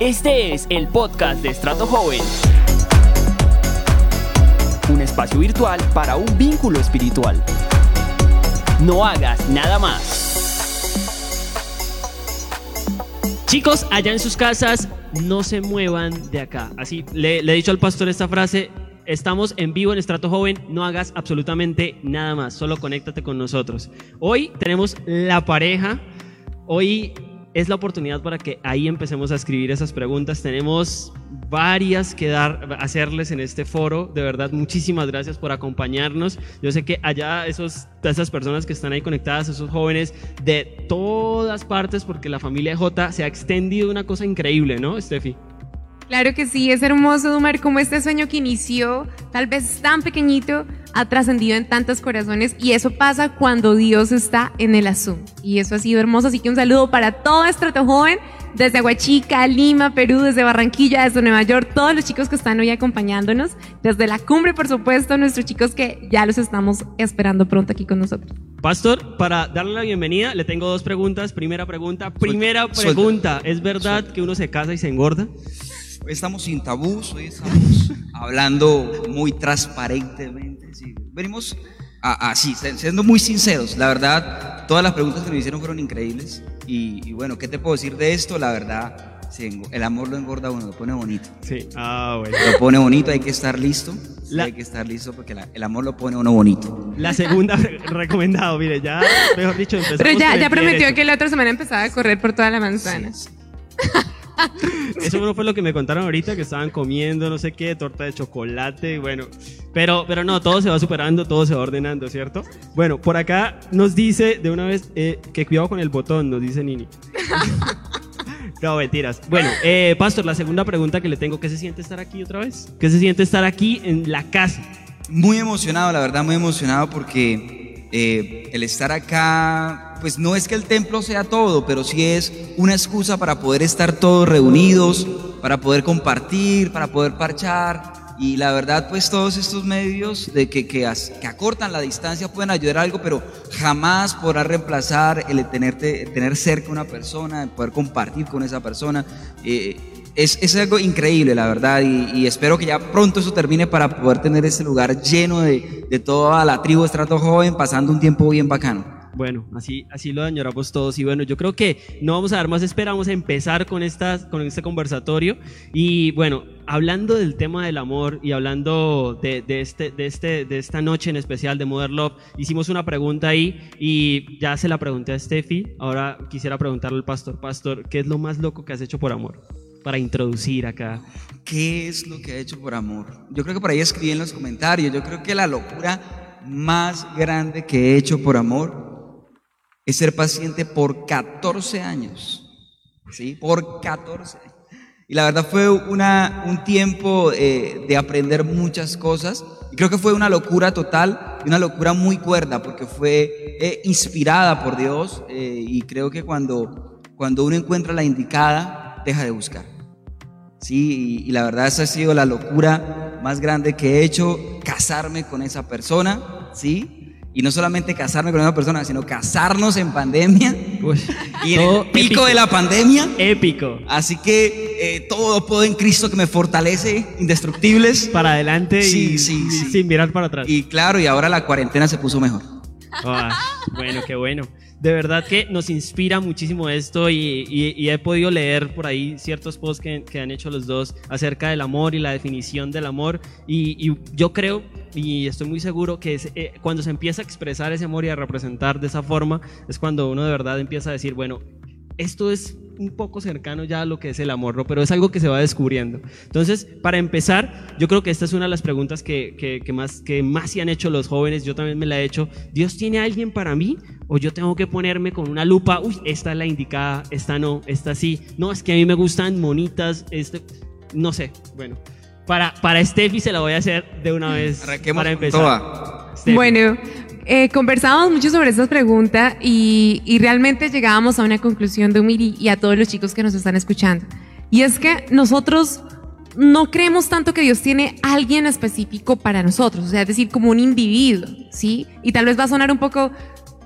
Este es el podcast de Estrato Joven. Un espacio virtual para un vínculo espiritual. No hagas nada más. Chicos, allá en sus casas, no se muevan de acá. Así le, he dicho al pastor esta frase. Estamos en vivo en Estrato Joven, no hagas absolutamente nada más, solo conéctate con nosotros. Hoy tenemos la pareja, hoy es la oportunidad para que ahí empecemos a escribir esas preguntas. Tenemos varias que dar, hacerles en este foro. De verdad, muchísimas gracias por acompañarnos. Yo sé que allá esos, esas personas que están ahí conectadas, esos jóvenes de todas partes, porque la familia J se ha extendido una cosa increíble, ¿no, Steffi? Claro que sí, es hermoso, Dumar, como este sueño que inició, tal vez tan pequeñito, ha trascendido en tantos corazones y eso pasa cuando Dios está en el asunto. Y eso ha sido hermoso, así que un saludo para todo Estrato Joven, desde Aguachica, Lima, Perú, desde Barranquilla, desde Nueva York, todos los chicos que están hoy acompañándonos, desde la cumbre, por supuesto, nuestros chicos que ya los estamos esperando pronto aquí con nosotros. Pastor, para darle la bienvenida, le tengo dos preguntas. Primera pregunta, primera pregunta, ¿es verdad que uno se casa y se engorda? Hoy estamos sin tabús, hoy estamos hablando muy transparentemente. sí. Venimos así, siendo muy sinceros. La verdad, todas las preguntas que nos hicieron fueron increíbles. Y, y bueno, ¿qué te puedo decir de esto? La verdad, el amor lo engorda a uno, lo pone bonito. Sí. Ah, bueno. Lo pone bonito, hay que estar listo. Sí, La- hay que estar listo porque la- el amor lo pone uno bonito. La segunda recomendado, mire, ya, mejor dicho, empezamos Pero ya, ya prometió que la otra semana empezaba a correr por toda la manzana. Sí, sí. Eso no fue lo que me contaron ahorita, que estaban comiendo, no sé qué, torta de chocolate, bueno. Pero, pero no, todo se va superando, todo se va ordenando, ¿cierto? Bueno, por acá nos dice de una vez eh, que cuidado con el botón, nos dice Nini. No, mentiras. Bueno, eh, Pastor, la segunda pregunta que le tengo, ¿qué se siente estar aquí otra vez? ¿Qué se siente estar aquí en la casa? Muy emocionado, la verdad, muy emocionado porque eh, el estar acá, pues no es que el templo sea todo, pero sí es una excusa para poder estar todos reunidos, para poder compartir, para poder parchar. Y la verdad, pues todos estos medios de que, que, que acortan la distancia pueden ayudar a algo, pero jamás podrá reemplazar el tenerte, tener cerca una persona, el poder compartir con esa persona. Eh, es, es algo increíble, la verdad, y, espero que ya pronto eso termine para poder tener este lugar lleno de, de toda la tribu Estrato Joven, pasando un tiempo bien bacano. Bueno, así, así lo añoramos todos. Y bueno, yo creo que no vamos a dar más espera, vamos a empezar con, estas, con este conversatorio. Y bueno, hablando del tema del amor y hablando de, de este, de, este, de esta noche en especial de Modern Love, hicimos una pregunta ahí y ya se la pregunté a Steffi. Ahora quisiera preguntarle al pastor, pastor, ¿qué es lo más loco que has hecho por amor? Para introducir acá. ¿Qué es lo que ha hecho por amor? Yo creo que por ahí escribí en los comentarios, yo creo que la locura más grande que he hecho por amor es ser paciente por 14 años. ¿Sí? Por 14. Y la verdad fue una, un tiempo eh, de aprender muchas cosas. Y creo que fue una locura total, y una locura muy cuerda, porque fue eh, inspirada por Dios. eh, y creo que cuando, cuando uno encuentra la indicada, deja de buscar. Sí, y, y la verdad esa ha sido la locura más grande que he hecho, casarme con esa persona, ¿sí? Y no solamente casarme con esa persona, sino casarnos en pandemia Uy, y en el pico épico. de la pandemia. Épico. Así que eh, todo puedo en Cristo que me fortalece, indestructibles. Para adelante Sí, y, sí, y sí. sin mirar para atrás. Y claro, y ahora la cuarentena se puso mejor. Ah, bueno, qué bueno. De verdad que nos inspira muchísimo esto y, y- y he podido leer por ahí ciertos posts que, que han hecho los dos acerca del amor y la definición del amor. Y, y yo creo y estoy muy seguro que es, eh, cuando se empieza a expresar ese amor y a representar de esa forma es cuando uno de verdad empieza a decir, bueno, esto es un poco cercano ya a lo que es el amor, ¿no? pero es algo que se va descubriendo. Entonces, para empezar, yo creo que esta es una de las preguntas que, que- que más, que más se han hecho los jóvenes, yo también me la he hecho. ¿Dios tiene a alguien para mí? ¿O yo tengo que ponerme con una lupa? Uy, esta es la indicada, esta no, esta sí. No, es que a mí me gustan monitas, este, no sé, bueno. Para, para Steffi se la voy a hacer de una vez Arranquemos para empezar. toda. Bueno, eh, conversábamos mucho sobre estas preguntas y, y realmente llegábamos a una conclusión de Umiri y a todos los chicos que nos están escuchando. Y es que nosotros no creemos tanto que Dios tiene alguien específico para nosotros, o sea, es decir, como un individuo, ¿sí? Y tal vez va a sonar un poco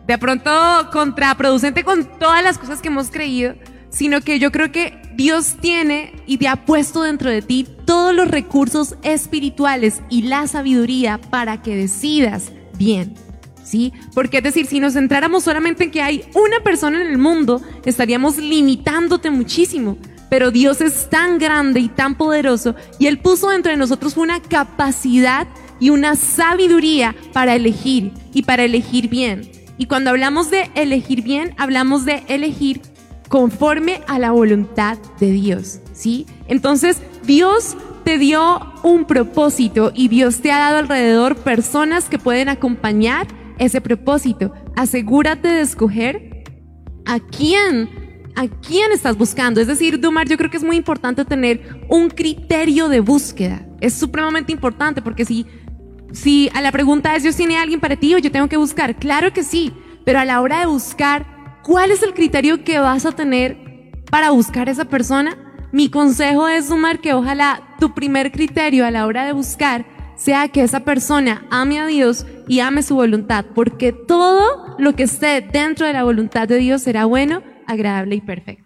de pronto contraproducente con todas las cosas que hemos creído, sino que yo creo que Dios tiene y te ha puesto dentro de ti todos los recursos espirituales y la sabiduría para que decidas bien. ¿Sí? Porque es decir, si nos centráramos solamente en que hay una persona en el mundo, estaríamos limitándote muchísimo. Pero Dios es tan grande y tan poderoso y Él puso dentro de nosotros una capacidad y una sabiduría para elegir y para elegir bien. Y cuando hablamos de elegir bien, hablamos de elegir conforme a la voluntad de Dios, ¿sí? Entonces, Dios te dio un propósito y Dios te ha dado alrededor personas que pueden acompañar ese propósito. Asegúrate de escoger a quién, a quién estás buscando. Es decir, Dumar, yo creo que es muy importante tener un criterio de búsqueda. Es supremamente importante porque si, si a la pregunta es, ¿Dios tiene alguien para ti yo tengo que buscar? Claro que sí, pero a la hora de buscar, ¿Cuál es el criterio que vas a tener para buscar a esa persona? Mi consejo es sumar que ojalá tu primer criterio a la hora de buscar sea que esa persona ame a Dios y ame su voluntad, porque todo lo que esté dentro de la voluntad de Dios será bueno, agradable y perfecto.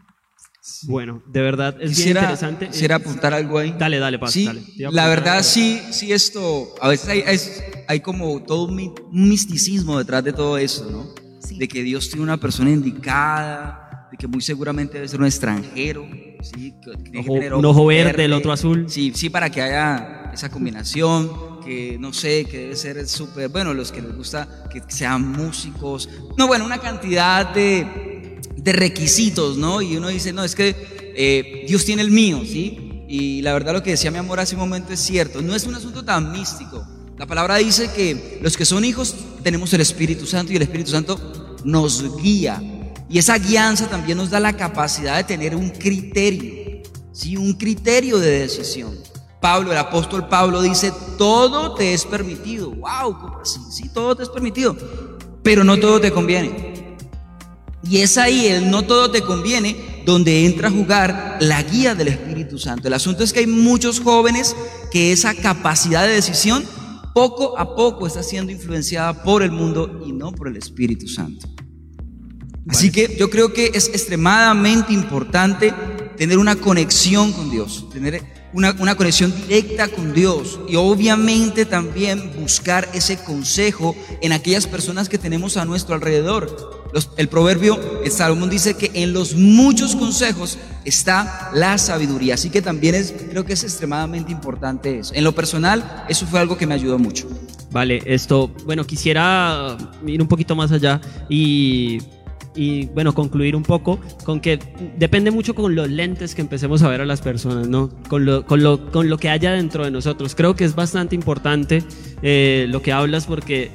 Bueno, de verdad es Quisiera, bien interesante. quisiera apuntar algo ahí. Dale, dale, Paz, Sí, dale. La verdad algo. sí, sí esto, a veces hay, es- hay como todo un misticismo detrás de todo eso, ¿no? Sí. De que Dios tiene una persona indicada, de que muy seguramente debe ser un extranjero, ¿sí? Que un ojo ojo verde, el otro azul. Sí, sí, para que haya esa combinación, que no sé, que debe ser súper, bueno, los que les gusta que sean músicos, no, bueno, una cantidad de, de requisitos, ¿no? Y uno dice, no, es que eh, Dios tiene el mío, ¿sí? Y la verdad lo que decía mi amor hace un momento es cierto, no es un asunto tan místico. La palabra dice que los que son hijos tenemos el Espíritu Santo y el Espíritu Santo nos guía. Y esa guianza también nos da la capacidad de tener un criterio, ¿sí? Un criterio de decisión. Pablo, el apóstol Pablo dice, todo te es permitido. ¡Wow! ¿Cómo así? Sí, todo te es permitido. Pero no todo te conviene. Y es ahí el no todo te conviene donde entra a jugar la guía del Espíritu Santo. El asunto es que hay muchos jóvenes que esa capacidad de decisión poco a poco está siendo influenciada por el mundo y no por el Espíritu Santo. Así que yo creo que es extremadamente importante tener una conexión con Dios, tener una, una conexión directa con Dios y obviamente también buscar ese consejo en aquellas personas que tenemos a nuestro alrededor. El proverbio, el Salomón dice que en los muchos consejos está la sabiduría, así que también es, creo que es extremadamente importante eso. En lo personal, eso fue algo que me ayudó mucho. Vale, esto, bueno, quisiera ir un poquito más allá y, y, bueno, concluir un poco con que depende mucho con los lentes que empecemos a ver a las personas, ¿no? Con lo, con lo, con lo que haya dentro de nosotros. Creo que es bastante importante eh, lo que hablas porque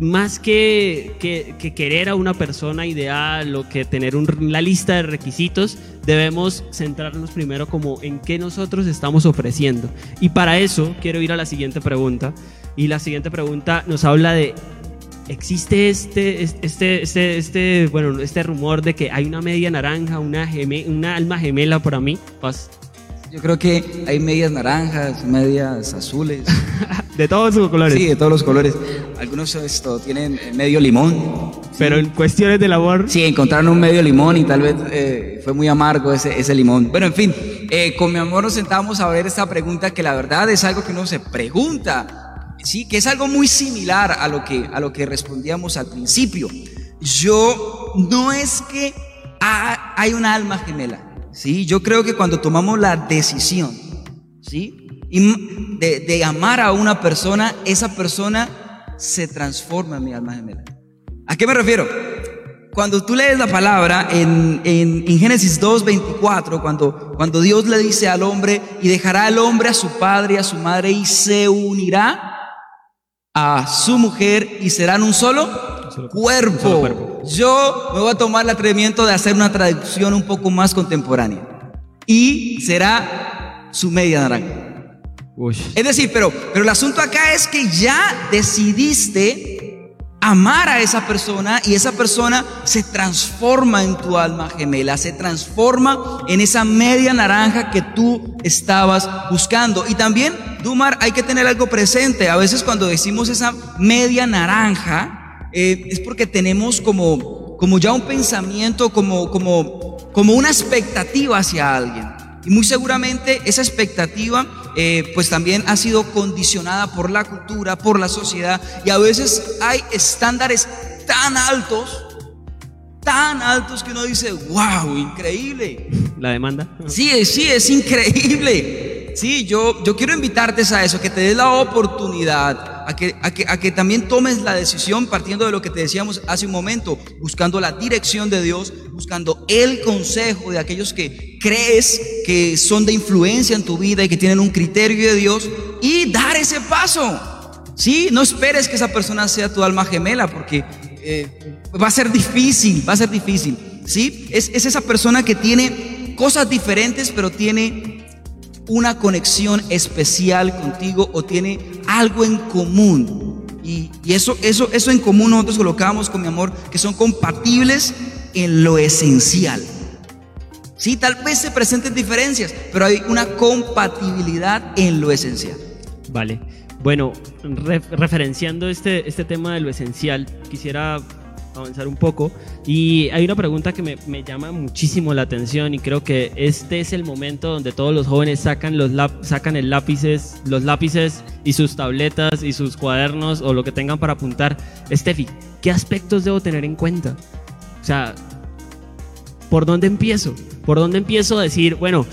más que, que- que querer a una persona ideal o que tener un- la lista de requisitos, debemos centrarnos primero como en qué nosotros estamos ofreciendo. Y para eso quiero ir a la siguiente pregunta. Y la siguiente pregunta nos habla de, ¿existe este, este, este, este, bueno, este rumor de que hay una media naranja, una, una alma gemela para mí? Paz. Yo creo que hay medias naranjas, medias azules. De todos sus colores. Sí, de todos los colores. Algunos esto, tienen eh, medio limón. Pero en cuestiones del amor... Sí, encontraron un medio limón y tal vez eh, fue muy amargo ese, ese limón. Bueno, en fin, eh, con mi amor nos sentamos a ver esta pregunta que la verdad es algo que uno se pregunta. Sí, que es algo muy similar a lo que, a lo que respondíamos al principio. Yo, no es que ha- hay una alma gemela. Sí, yo creo que cuando tomamos la decisión, ¿sí? Y de, de amar a una persona, esa persona se transforma en mi alma gemela. ¿A qué me refiero? Cuando tú lees la palabra en, en, en Génesis 2.24, cuando, cuando Dios le dice al hombre, y dejará al hombre a su padre y a su madre y se unirá a su mujer y serán un solo cuerpo. un solo cuerpo. Yo me voy a tomar el atrevimiento de hacer una traducción un poco más contemporánea. Y será su media naranja. Uy. Es decir, pero, pero el asunto acá es que ya decidiste amar a esa persona y esa persona se transforma en tu alma gemela, se transforma en esa media naranja que tú estabas buscando. Y también, Dumar, hay que tener algo presente. A veces cuando decimos esa media naranja, eh, es porque tenemos como, como ya un pensamiento, como, como como una expectativa hacia alguien. Y muy seguramente esa expectativa eh, pues también ha sido condicionada por la cultura, por la sociedad y a veces hay estándares tan altos, tan altos que uno dice, wow, increíble. La demanda. Sí, sí, es increíble. Sí, yo, yo quiero invitarte a eso, que te des la oportunidad, a que, a, que, a que también tomes la decisión partiendo de lo que te decíamos hace un momento, buscando la dirección de Dios, buscando el consejo de aquellos que crees que son de influencia en tu vida y que tienen un criterio de Dios y dar ese paso. Sí, no esperes que esa persona sea tu alma gemela porque eh, va a ser difícil, va a ser difícil. Sí, es, es esa persona que tiene cosas diferentes pero tiene una conexión especial contigo o tiene algo en común. Y, eso, eso, eso en común nosotros colocamos con mi amor, que son compatibles en lo esencial. Sí, tal vez se presenten diferencias, pero hay una compatibilidad en lo esencial. Vale. Bueno, re referenciando este, este tema de lo esencial, quisiera avanzar un poco. Y hay una pregunta que me, me, llama muchísimo la atención y creo que este es el momento donde todos los jóvenes sacan, los sacan el lápices, los lápices y sus tabletas y sus cuadernos o lo que tengan para apuntar. Steffi, ¿qué aspectos debo tener en cuenta? O sea, ¿por dónde empiezo? ¿Por dónde empiezo a decir, bueno,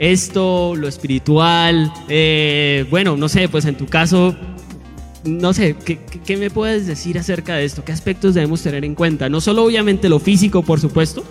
esto, lo espiritual, eh, bueno, no sé, pues en tu caso, no sé, ¿qué, ¿qué, me puedes decir acerca de esto? ¿Qué aspectos debemos tener en cuenta? No solo obviamente lo físico, por supuesto,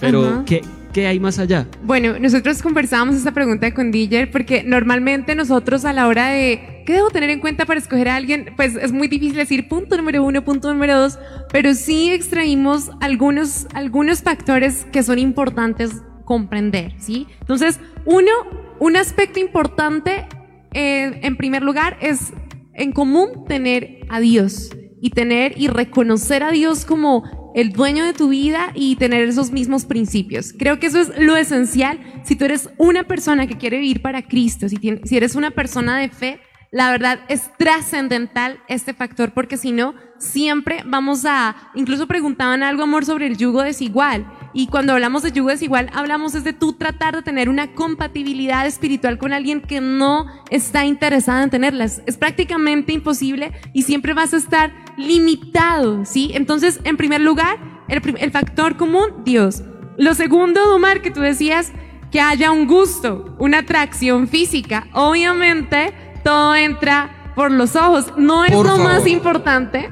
pero ¿qué, ¿qué, hay más allá? Bueno, nosotros conversábamos esta pregunta con DJ porque normalmente nosotros a la hora de ¿qué debo tener en cuenta para escoger a alguien? Pues es muy difícil decir punto número uno, punto número dos, pero sí extraímos algunos, algunos factores que son importantes comprender, ¿sí? Entonces, uno, un aspecto importante eh, en primer lugar es en común tener a Dios y tener y reconocer a Dios como el dueño de tu vida y tener esos mismos principios. Creo que eso es lo esencial si tú eres una persona que quiere vivir para Cristo, si, tienes, si eres una persona de fe, la verdad es trascendental este factor porque si no, siempre vamos a, incluso preguntaban algo, amor, sobre el yugo desigual. Y cuando hablamos de yugo desigual, hablamos es de tú tratar de tener una compatibilidad espiritual con alguien que no está interesada en tenerlas. Es prácticamente imposible y siempre vas a estar limitado, ¿sí? Entonces, en primer lugar, el, el factor común, Dios. Lo segundo, Dumar, que tú decías, que haya un gusto, una atracción física. Obviamente, todo entra por los ojos. No es Por lo favor. más importante.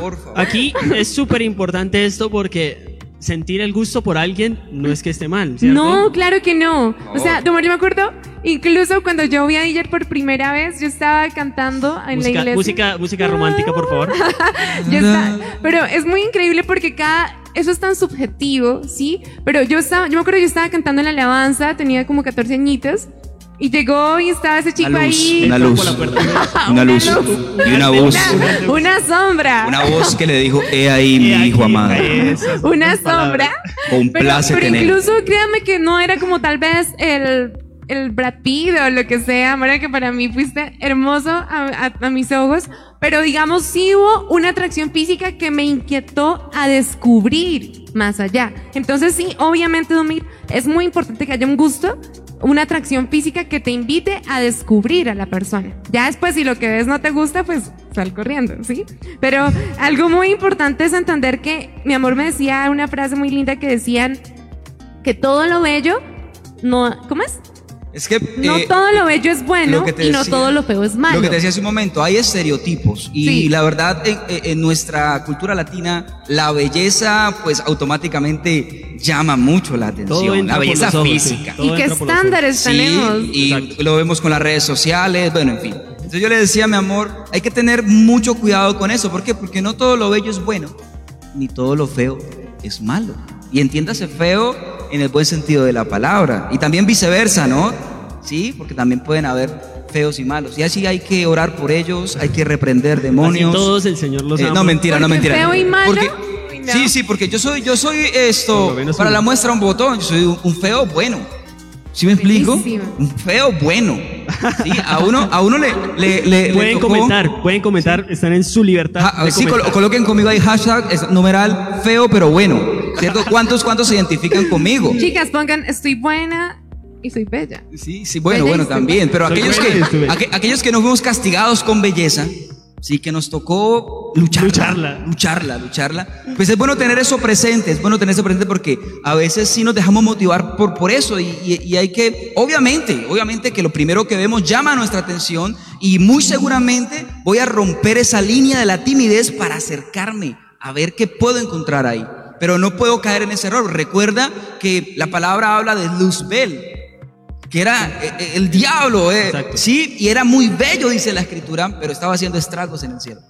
Por favor. Aquí es súper importante esto porque sentir el gusto por alguien no es que esté mal, ¿cierto? No, claro que no. O sea, Dumar, yo me acuerdo, incluso cuando yo vi a DJ por primera vez, yo estaba cantando en la música, iglesia. música, música romántica, por favor. Yo pero es muy increíble porque cada eso es tan subjetivo, ¿sí? Pero yo estaba, yo me acuerdo yo estaba cantando en la alabanza, tenía como 14 añitos y llegó y estaba ese chico Una luz, ahí. una luz, una luz y una voz, Una, una sombra. una voz que le dijo, he ahí mi hijo amado. una sombra. Pero, Complácete pero él. incluso créanme que no era como tal vez el, el Brad Pitt o lo que sea, Mara, que para mí fuiste hermoso a, a- a mis ojos, pero digamos sí hubo una atracción física que me inquietó a descubrir más allá. Entonces sí, obviamente, Domir, es muy importante que haya un gusto, una atracción física que te invite a descubrir a la persona. Ya después, si lo que ves no te gusta, pues sal corriendo, ¿sí? Pero algo muy importante es entender que mi amor me decía una frase muy linda que decían que todo lo bello no, ¿cómo es? Es que No eh, todo lo bello es bueno y no todo lo feo es malo. Lo que te decía hace un momento, hay estereotipos y Sí. la verdad en, en nuestra cultura latina la belleza pues automáticamente llama mucho la atención, la belleza ojos, sí. física. Todo ¿Y qué estándares Sí, tenemos? y Exacto. lo vemos con las redes sociales, bueno, en fin. Entonces yo le decía, mi amor, hay que tener mucho cuidado con eso. ¿Por qué? Porque no todo lo bello es bueno, ni todo lo feo es malo. Y entiéndase feo en el buen sentido de la palabra. Y también viceversa, ¿no? Sí, porque también pueden haber feos y malos. Y así hay que orar por ellos, hay que reprender demonios. Así todos el Señor los Eh, no, mentira, no, mentira. feo y malo, Porque- uy, no. Sí, sí, porque yo soy, yo soy esto, para la muestra un botón, yo soy un, un feo bueno. ¿Sí me explico? Buenísimo. Un feo bueno. Sí, a uno, a uno le, le, le- le Pueden tocó- comentar, pueden comentar, están en su libertad. Ja- de sí, col- coloquen conmigo ahí hashtag, es numeral feo pero bueno. ¿Cierto? ¿Cuántos, cuántos se identifican conmigo? Chicas, pongan, estoy buena y soy bella. Sí, sí, bueno, Bella bueno, también, pero Soy aquellos que, aqu- aquellos que no fuimos castigados con belleza, sí, que nos tocó lucharla, Lucharla. lucharla, lucharla, pues es bueno tener eso presente, es bueno tener eso presente porque a veces sí nos dejamos motivar por, por eso y, y- y hay que, obviamente, obviamente que lo primero que vemos llama nuestra atención y muy seguramente voy a romper esa línea de la timidez para acercarme a ver qué puedo encontrar ahí. Pero no puedo caer en ese error. Recuerda que la palabra habla de Luzbel, que era eh, eh, el diablo, eh, sí, y era muy bello, dice la escritura, pero estaba haciendo estragos en el cielo.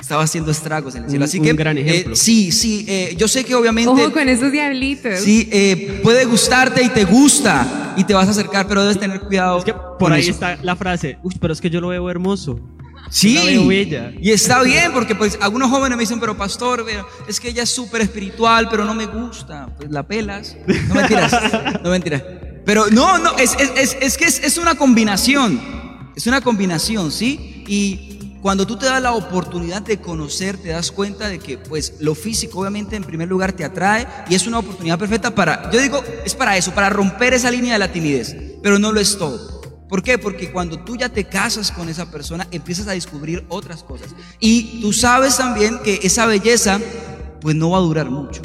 Estaba haciendo estragos en el cielo. Un- Así un que, gran eh, ejemplo. sí, sí, eh, yo sé que obviamente, Ojo con esos diablitos. sí, eh, puede gustarte y te gusta y te vas a acercar, pero debes tener cuidado. Es que por con ahí eso. está la frase, uy, pero es que yo lo veo hermoso. Sí, y está bien, porque pues algunos jóvenes me dicen, pero pastor, es que ella es súper espiritual, pero no me gusta. Pues la pelas. No mentiras, no mentiras. Pero no, no, es, es, es, es que es, es una combinación. Es una combinación, ¿sí? Y cuando tú te das la oportunidad de conocer, te das cuenta de que pues lo físico obviamente en primer lugar te atrae y es una oportunidad perfecta para, yo digo, es para eso, para romper esa línea de la timidez, pero no lo es todo. ¿Por qué? Porque cuando tú ya te casas con esa persona, empiezas a descubrir otras cosas. Y tú sabes también que esa belleza, pues no va a durar mucho.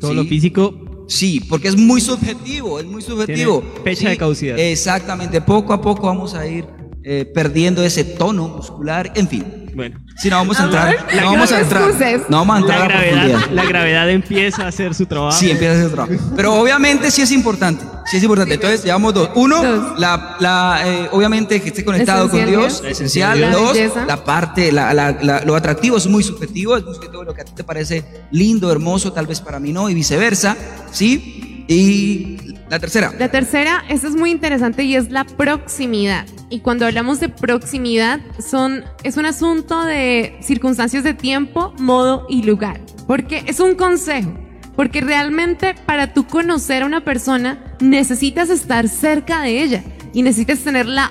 Todo ¿sí? lo físico, Sí, porque es muy subjetivo, es muy subjetivo. Fecha Sí, de caducidad. Exactamente, poco a poco vamos a ir eh, perdiendo ese tono muscular, en fin. Bueno. Si no vamos a Amor, entrar, la no vamos a entrar, excuses. no vamos a entrar La a gravedad, profundidad. la gravedad empieza a hacer su trabajo. Sí, empieza a hacer trabajo. Pero obviamente sí es importante. Sí es importante. Entonces, llevamos dos. Uno, Dos. la, la, eh, obviamente que esté conectado con Esencialidad. Dios, esencial. La Dos, belleza. la parte, la, la- la- lo atractivo es muy subjetivo, es muy subjetivo lo que a ti te parece lindo, hermoso, tal vez para mí no, y viceversa. ¿Sí? Y la tercera. La tercera, esta es muy interesante y es la proximidad. Y cuando hablamos de proximidad, son, es un asunto de circunstancias de tiempo, modo y lugar. Porque es un consejo. Porque realmente para tú conocer a una persona necesitas estar cerca de ella y necesitas tener la,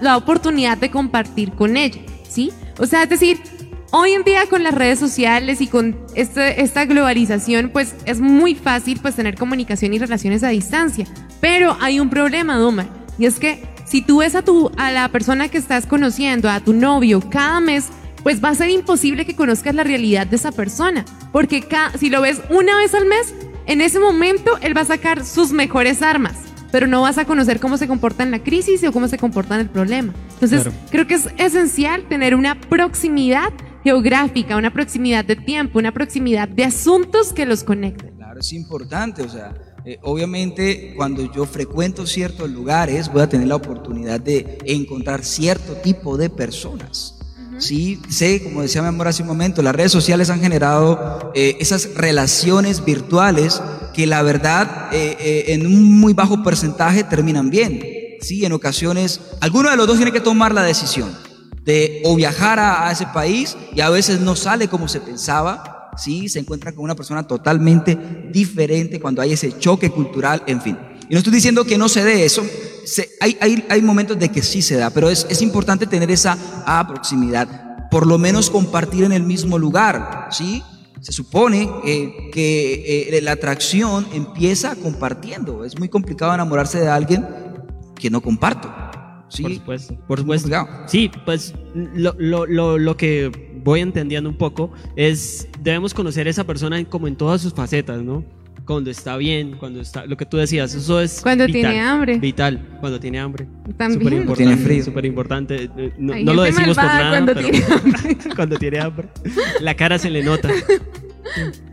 la oportunidad de compartir con ella, ¿sí? O sea, es decir, Hoy en día con las redes sociales y con este- esta globalización, pues es muy fácil pues tener comunicación y relaciones a distancia. Pero hay un problema, Doma, y es que si tú ves a, tu, a la persona que estás conociendo, a tu novio, cada mes, pues va a ser imposible que conozcas la realidad de esa persona. Porque ca- si lo ves una vez al mes, en ese momento él va a sacar sus mejores armas. Pero no vas a conocer cómo se comporta en la crisis o cómo se comporta en el problema. Entonces, Claro. creo que es esencial tener una proximidad geográfica, una proximidad de tiempo, una proximidad de asuntos que los conecten. Claro, es importante, o sea, eh, obviamente cuando yo frecuento ciertos lugares voy a tener la oportunidad de encontrar cierto tipo de personas. Sí, sé, como decía mi amor hace un momento, las redes sociales han generado eh, esas relaciones virtuales que la verdad eh, eh, en un muy bajo porcentaje terminan bien. Sí, en ocasiones, alguno de los dos tiene que tomar la decisión de o viajar a, ese país y a veces no sale como se pensaba, ¿sí? se encuentra con una persona totalmente diferente cuando hay ese choque cultural, en fin. Y no estoy diciendo que no se dé eso, se- hay, hay, hay momentos de que sí se da, pero es, es importante tener esa ah, proximidad, por lo menos compartir en el mismo lugar, ¿sí? Se supone eh, que eh, la atracción empieza compartiendo, es muy complicado enamorarse de alguien que no comparto. ¿Sí? Por supuesto, por supuesto. complicado. Sí, pues lo, lo, lo, lo que voy entendiendo un poco es, debemos conocer a esa persona como en todas sus facetas, ¿no? Cuando está bien, cuando está, lo que tú decías, eso es Cuando vital, tiene hambre. Vital, cuando tiene hambre. También. Súper Tiene frío. súper importante. Eh, No, no lo decimos por nada, cuando pero tiene hambre. cuando tiene hambre. La cara se le nota.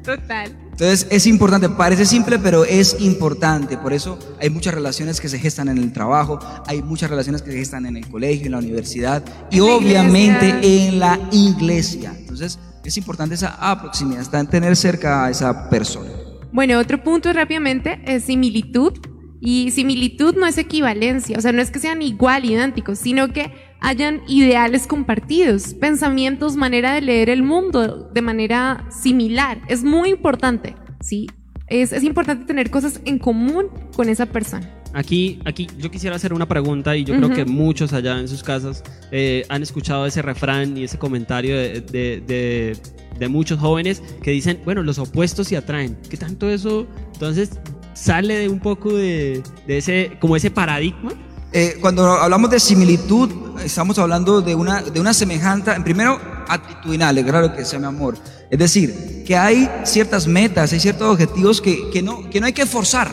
Total. Entonces es importante, parece simple, pero es importante. Por eso hay muchas relaciones que se gestan en el trabajo, hay muchas relaciones que se gestan en el colegio, en la universidad y En obviamente iglesia. en la iglesia. Entonces es importante esa proximidad, está en tener cerca a esa persona. Bueno, otro punto rápidamente es similitud. Y similitud no es equivalencia, o sea, no es que sean igual, idénticos, sino que hayan ideales compartidos, pensamientos, manera de leer el mundo de manera similar. Es muy importante, ¿sí? Es, es importante tener cosas en común con esa persona. Aquí, aquí yo quisiera hacer una pregunta y yo creo Ujú. que muchos allá en sus casas eh, han escuchado ese refrán y ese comentario de, de- de- de muchos jóvenes que dicen, bueno, los opuestos se atraen. ¿Qué tanto eso? Entonces sale de un poco de, de ese, como ese paradigma. Eh, cuando hablamos de similitud, estamos hablando de una, de una semejanza, primero, actitudinal, claro que sea mi amor. Es decir, que hay ciertas metas, hay ciertos objetivos que, que no, que no hay que forzar,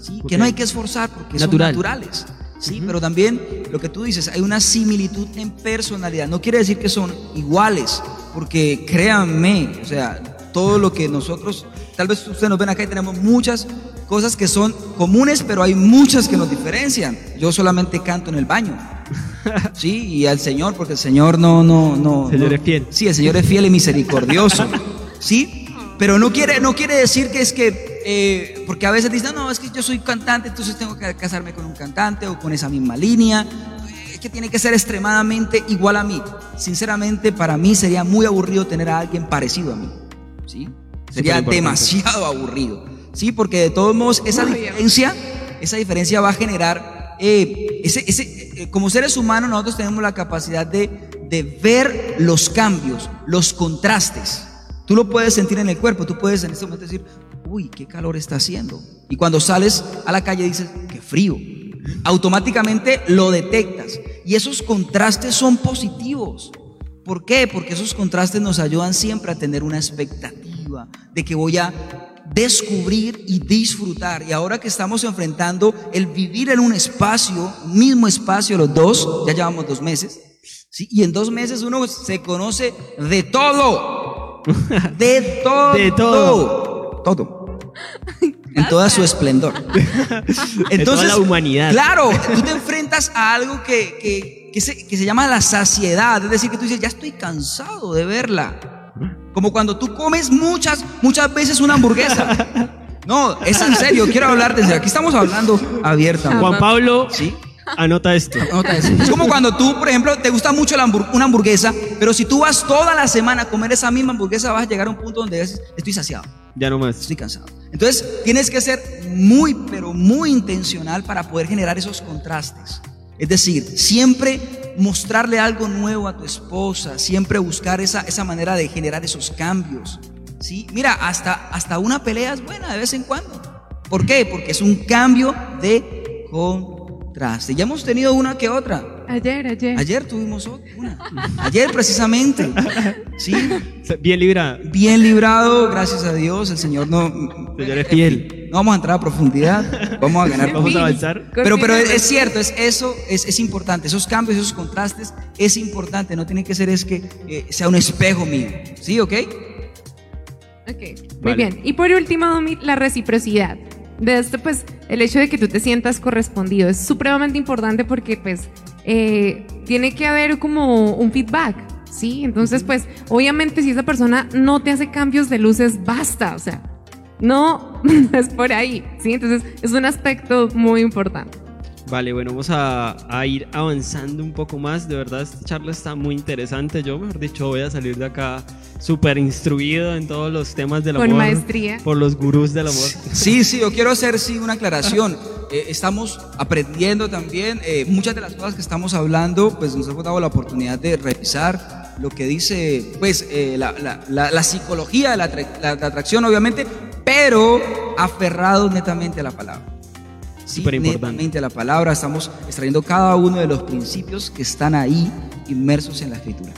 ¿sí? que no hay que esforzar porque Natural. son naturales. Sí, pero también lo que tú dices, hay una similitud en personalidad. No quiere decir que son iguales, porque créanme, o sea, todo lo que nosotros, tal vez ustedes nos ven acá y tenemos muchas cosas que son comunes, pero hay muchas que nos diferencian. Yo solamente canto en el baño. Sí, y al Señor, porque el Señor no, no, no. El Señor no- es fiel. Sí, el Señor es fiel y misericordioso. Sí, pero no quiere, no quiere decir que es que, eh, porque a veces dicen, no, es que yo soy cantante, entonces tengo que casarme con un cantante o con esa misma línea. Es que tiene que ser extremadamente igual a mí. Sinceramente, para mí sería muy aburrido tener a alguien parecido a mí. ¿Sí? Sería demasiado aburrido. Sí, porque de todos modos esa diferencia, esa diferencia va a generar, eh, ese, ese, eh, como seres humanos nosotros tenemos la capacidad de, de ver los cambios, los contrastes. Tú lo puedes sentir en el cuerpo, tú puedes en este momento decir, uy, qué calor está haciendo. Y cuando sales a la calle dices, qué frío. Automáticamente lo detectas. Y esos contrastes son positivos. ¿Por qué? Porque esos contrastes nos ayudan siempre a tener una expectativa de que voy a descubrir y disfrutar. Y ahora que estamos enfrentando el vivir en un espacio, mismo espacio los dos, ya llevamos dos meses, ¿sí? y en dos meses uno se conoce de todo, de todo, De todo. todo, en toda su esplendor. toda la humanidad. Claro, tú te enfrentas a algo que, que, que se, que se llama la saciedad, es decir, que tú dices, ya estoy cansado de verla. Como cuando tú comes muchas, muchas veces una hamburguesa. No, es en serio, quiero hablar desde aquí. Estamos hablando abiertamente. Juan Pablo, ¿Sí? anota esto. Nota eso. Es como cuando tú, por ejemplo, te gusta mucho la hambur- una hamburguesa, pero si tú vas toda la semana a comer esa misma hamburguesa, vas a llegar a un punto donde dices, estoy saciado, Ya nomás. estoy cansado. Entonces, tienes que ser muy, pero muy intencional para poder generar esos contrastes. Es decir, siempre mostrarle algo nuevo a tu esposa, siempre buscar esa, esa manera de generar esos cambios. ¿sí? Mira, hasta, hasta una pelea es buena de vez en cuando. ¿Por qué? Porque es un cambio de contraste. Ya hemos tenido una que otra. Ayer, ayer. Ayer tuvimos otra, una. Ayer precisamente. ¿Sí? Bien librada. Bien librado, gracias a Dios. El Señor no. Señor es en fin, fiel. No vamos a entrar a profundidad. Vamos a ganar. Vamos a avanzar. Pero, pero es, cierto, es eso es, es importante. Esos cambios, esos contrastes, es importante. No tiene que ser es que eh, sea un espejo mío. ¿Sí? ¿Ok? Ok, muy Vale. bien. Y por último, Domi, la reciprocidad. De esto, pues, el hecho de que tú te sientas correspondido es supremamente importante porque, pues, eh, tiene que haber como un feedback, ¿sí? Entonces, pues, obviamente, si esa persona no te hace cambios de luces, basta, o sea, no, es por ahí, ¿sí? Entonces, es un aspecto muy importante. Vale, bueno, vamos a, a ir avanzando un poco más. De verdad, esta charla está muy interesante. Yo, mejor dicho, voy a salir de acá súper instruido en todos los temas del Con amor. maestría. Por los gurús del amor. Sí, sí, yo quiero hacer sí una aclaración. Eh, estamos aprendiendo también eh, muchas de las cosas que estamos hablando, pues nos hemos dado la oportunidad de revisar lo que dice, pues, eh, la, la- la- la psicología de la, atra- la- la atracción, obviamente, pero aferrados netamente a la palabra. Sí, netamente a la palabra, estamos extrayendo cada uno de los principios que están ahí inmersos en la escritura.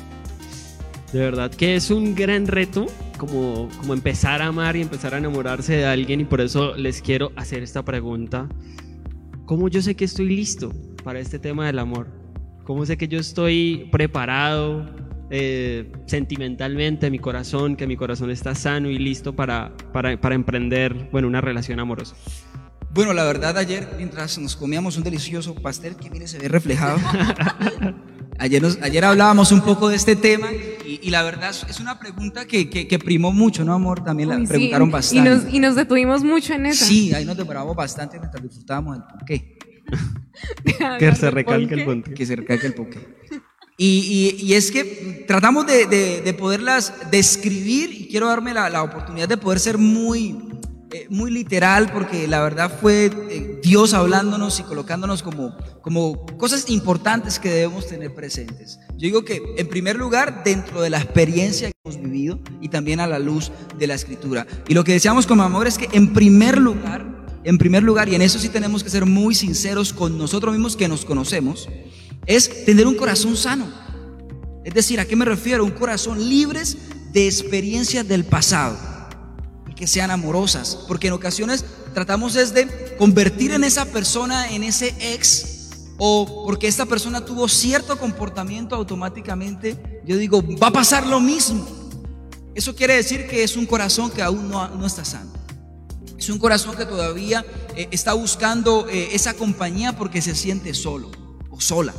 De verdad que es un gran reto como, como empezar a amar y empezar a enamorarse de alguien y por eso les quiero hacer esta pregunta. ¿Cómo yo sé que estoy listo para este tema del amor? ¿Cómo sé que yo estoy preparado eh, sentimentalmente, mi corazón, que mi corazón está sano y listo para, para, para emprender bueno, una relación amorosa? Bueno, la verdad ayer mientras nos comíamos un delicioso pastel que mire se ve reflejado. ayer, nos- ayer hablábamos un poco de este tema y, y la verdad es- una pregunta que, que- que primó mucho, ¿no, amor? También la Uy, sí, preguntaron Y bastante. nos, y nos detuvimos mucho en eso. Sí, ahí nos demoramos bastante mientras disfrutábamos del porqué. Que se recalque el punto. Que se recalque el porqué. Y, es que tratamos de, de- de poderlas describir y quiero darme la, oportunidad de poder ser muy, eh, muy literal porque la verdad fue eh, Dios hablándonos y colocándonos como, como cosas importantes que debemos tener presentes. Yo digo que en primer lugar dentro de la experiencia que hemos vivido y también a la luz de la escritura. Y lo que decíamos como amor es que en primer lugar, en primer lugar, y en eso sí tenemos que ser muy sinceros con nosotros mismos que nos conocemos, es tener un corazón sano. Es decir, ¿a qué me refiero? Un corazón libres de experiencias del pasado que sean amorosas, porque en ocasiones tratamos es de convertir en esa persona, en ese ex, o porque esta persona tuvo cierto comportamiento automáticamente, yo digo, va a pasar lo mismo. Eso quiere decir que es un corazón que aún no, no está sano. Es un corazón que todavía eh, está buscando eh, esa compañía porque se siente solo o sola.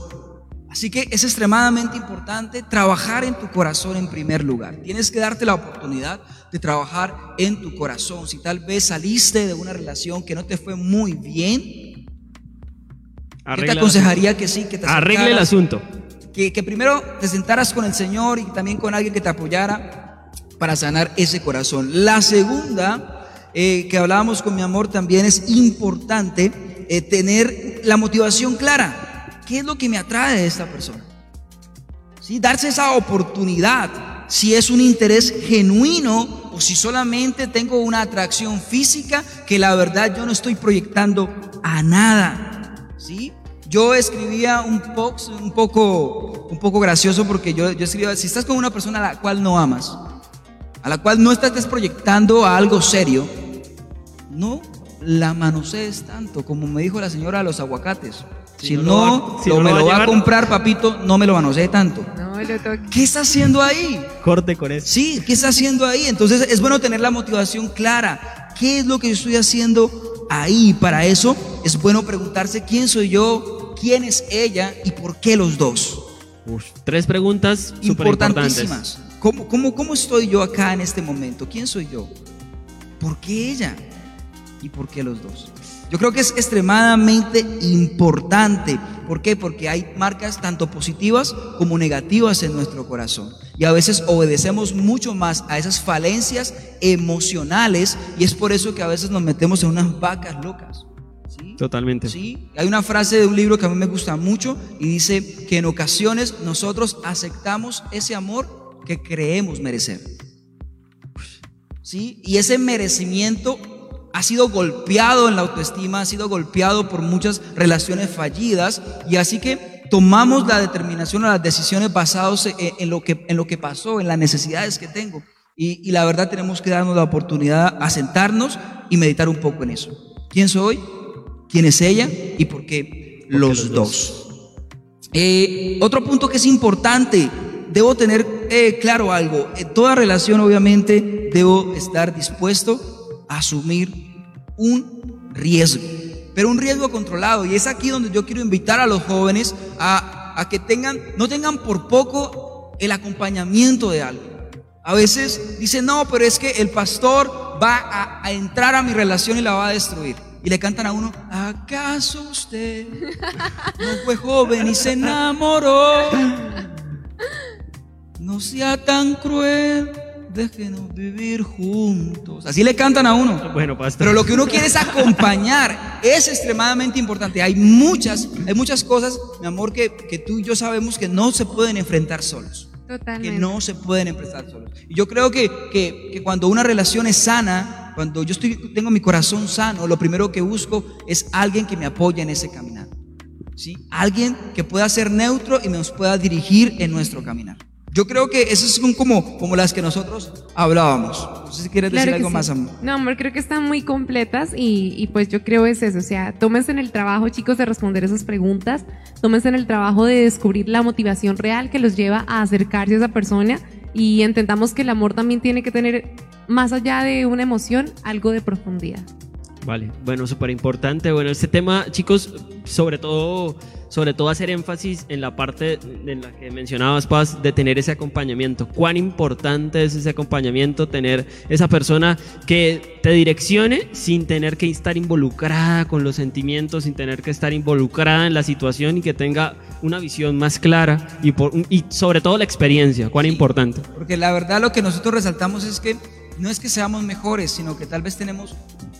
Así que es extremadamente importante trabajar en tu corazón en primer lugar. Tienes que darte la oportunidad de trabajar en tu corazón. Si tal vez saliste de una relación que no te fue muy bien, yo te aconsejaría que sí, que te arregle el asunto. Que, que primero te sentaras con el Señor y también con alguien que te apoyara para sanar ese corazón. La segunda, eh, que hablábamos con mi amor, también es importante eh, tener la motivación clara. ¿Qué es lo que me atrae de esta persona? ¿Sí? Darse esa oportunidad, si es un interés genuino o si solamente tengo una atracción física que la verdad yo no estoy proyectando a nada. ¿Sí? Yo escribía un post un poco, un poco gracioso porque yo, yo escribía, si estás con una persona a la cual no amas, a la cual no estás proyectando a algo serio, no la manosees tanto, como me dijo la señora de los aguacates. Si, no, lo, me lo va a comprar, papito, no me lo manosee tanto. ¿Qué está haciendo ahí? Corte con eso. Sí, ¿qué está haciendo ahí? Entonces es bueno tener la motivación clara. ¿Qué es lo que yo estoy haciendo ahí? Para eso es bueno preguntarse quién soy yo, quién es ella y por qué los dos. tres preguntas importantísimas. ¿Cómo, cómo, ¿Cómo estoy yo acá en este momento? ¿Quién soy yo? ¿Por qué ella? ¿Y por qué los dos? Yo creo que es extremadamente importante. ¿Por qué? Porque hay marcas tanto positivas como negativas en nuestro corazón. Y a veces obedecemos mucho más a esas falencias emocionales y es por eso que a veces nos metemos en unas vacas locas. ¿Sí? Totalmente. Sí, hay una frase de un libro que a mí me gusta mucho y dice que en ocasiones nosotros aceptamos ese amor que creemos merecer. ¿Sí? Y ese merecimiento ha sido golpeado en la autoestima, ha sido golpeado por muchas relaciones fallidas y así que tomamos la determinación o las decisiones basadas en, lo, que, en lo que pasó, en las necesidades que tengo. Y, la verdad tenemos que darnos la oportunidad a sentarnos y meditar un poco en eso. ¿Quién soy? ¿Quién es ella? ¿Y por qué, los, dos? Eh, otro punto que es importante, debo tener eh, claro algo. En toda relación obviamente debo estar dispuesto asumir un riesgo, pero un riesgo controlado. Y es aquí donde yo quiero invitar a los jóvenes a, a que tengan, no tengan por poco el acompañamiento de alguien. A veces dicen, no, pero es que el pastor va a, a, entrar a mi relación y la va a destruir. Y le cantan a uno, ¿acaso usted no fue joven y se enamoró? No sea tan cruel déjenos vivir juntos. Así le cantan a uno. Bueno, pastor. Pero lo que uno quiere es acompañar. Es extremadamente importante. Hay muchas, hay muchas cosas, mi amor, que, que tú y yo sabemos que no se pueden enfrentar solos. Totalmente. Que no se pueden enfrentar solos. Y yo creo que, que, que cuando una relación es sana, cuando yo estoy, tengo mi corazón sano, lo primero que busco es alguien que me apoye en ese caminar. ¿Sí? Alguien que pueda ser neutro y nos pueda dirigir en nuestro caminar. Yo creo que esas son como, como las que nosotros hablábamos. No sé si quieres decir algo más, amor. No, amor, creo que están muy completas y, y, pues yo creo es eso. O sea, tómense en el trabajo, chicos, de responder esas preguntas. Tómense en el trabajo de descubrir la motivación real que los lleva a acercarse a esa persona y entendamos que el amor también tiene que tener, más allá de una emoción, algo de profundidad. Vale, bueno, súper importante. Bueno, este tema, chicos, sobre todo, sobre todo hacer énfasis en la parte en la que mencionabas, Paz, de tener ese acompañamiento. Cuán importante es ese acompañamiento, tener esa persona que te direccione sin tener que estar involucrada con los sentimientos, sin tener que estar involucrada en la situación y que tenga una visión más clara y, por, y sobre todo la experiencia. Cuán sí, importante. Porque la verdad lo que nosotros resaltamos es que no es que seamos mejores, sino que tal vez tenemos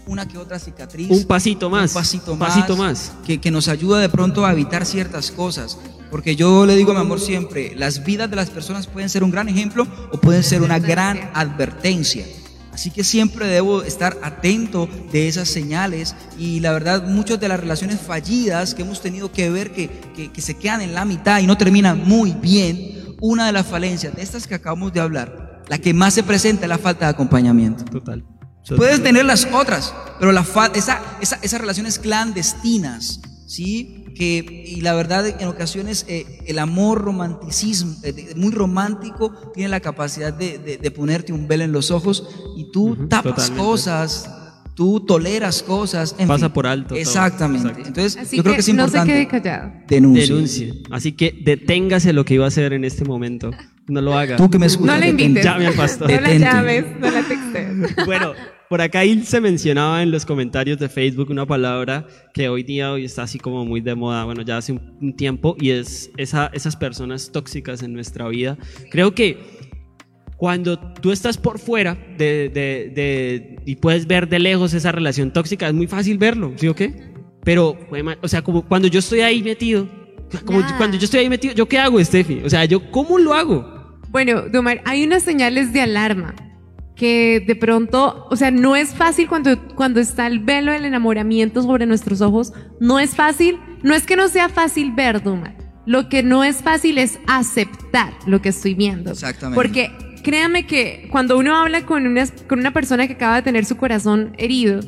una que otra cicatriz. Un pasito más. Un pasito un más. pasito más. Que, que nos ayuda de pronto a evitar ciertas cosas. Porque yo le digo a mi amor siempre, las vidas de las personas pueden ser un gran ejemplo o pueden ser una gran advertencia. Así que siempre debo estar atento de esas señales y la verdad muchas de las relaciones fallidas que hemos tenido que ver que, que, que se quedan en la mitad y no terminan muy bien, una de las falencias de estas que acabamos de hablar, la que más se presenta es la falta de acompañamiento. Total. Puedes tener las otras, pero la fa- esa, esa- esas relaciones clandestinas, ¿sí? Que, y la verdad, en ocasiones, eh, el amor romanticismo, eh, muy romántico, tiene la capacidad de, de- de ponerte un velo en los ojos y tú tapas totalmente. cosas, tú toleras cosas. en Pasa fin. por alto. Exactamente. Exacto. Entonces, Así yo creo que, que es no se importante. quede callado. denuncie. Denuncie. Así que deténgase lo que iba a hacer en este momento. No lo haga. Tú que me escuchas. No la invites. Llame al pastor. No la llames, no la textes. Bueno, por acá ahí se mencionaba en los comentarios de Facebook una palabra que hoy día hoy está así como muy de moda, bueno, ya hace un, un tiempo, y es esa, esas personas tóxicas en nuestra vida. Creo que cuando tú estás por fuera de, de- de- y puedes ver de lejos esa relación tóxica, es muy fácil verlo, ¿sí o qué? Pero, o sea, como cuando yo estoy ahí metido, como cuando yo estoy ahí metido, ¿yo qué hago, Steffi? O sea, ¿yo cómo lo hago? Bueno, Domar, hay unas señales de alarma que de pronto, o sea, no es fácil cuando, cuando está el velo del enamoramiento sobre nuestros ojos, no es fácil, no es que no sea fácil ver, Domar, lo que no es fácil es aceptar lo que estoy viendo. Exactamente. Porque créame que cuando uno habla con una, con una persona que acaba de tener su corazón herido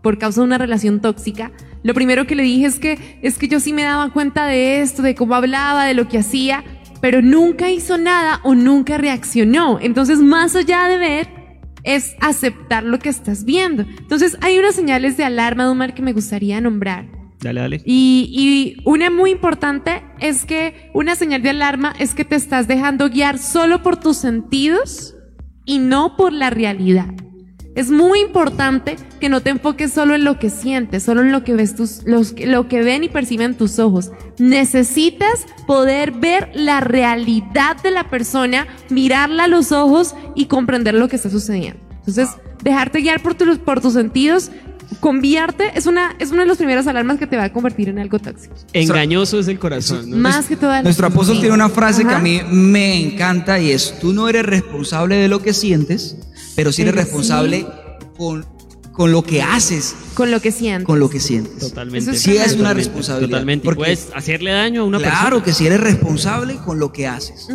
por causa de una relación tóxica, lo primero que le dije es que es que yo sí me daba cuenta de esto, de cómo hablaba, de lo que hacía, pero nunca hizo nada o nunca reaccionó. Entonces, más allá de ver, es aceptar lo que estás viendo. Entonces, hay unas señales de alarma, Dumar, que me gustaría nombrar. Dale, dale. Y, una muy importante es que una señal de alarma es que te estás dejando guiar solo por tus sentidos y no por la realidad. Es muy importante que no te enfoques solo en lo que sientes, solo en lo que ves tus, los, lo que ven y perciben tus ojos. Necesitas poder ver la realidad de la persona, mirarla a los ojos y comprender lo que está sucediendo. Entonces, dejarte guiar por, tus por tus sentidos, convierte, es una, es una de las primeras alarmas que te va a convertir en algo tóxico. Engañoso es el corazón. ¿no? Más que todas Nuestro apóstol sí. tiene una frase que a mí me encanta y es, tú no eres responsable de lo que sientes, pero sí eres Pero responsable con, con lo que haces, Con lo que sientes. con lo que sientes. Totalmente. Eso es Sí es una responsabilidad. Totalmente. Y Porque- puedes hacerle daño a una claro persona. que si eres responsable con lo que haces.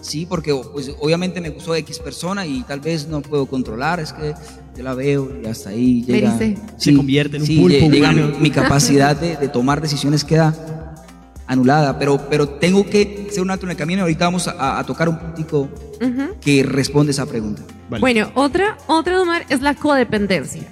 Sí, porque pues, obviamente me gustó X persona y tal vez no puedo controlar, es que yo la veo y hasta ahí llega. Se convierte en un sí, pulpo llega mi, mi capacidad de, de tomar decisiones queda anulada, pero, pero tengo que ser un alto en el camino y ahorita vamos a, a tocar un puntico que responde esa pregunta. Vale. Bueno, otra, otra, Omar, es la codependencia.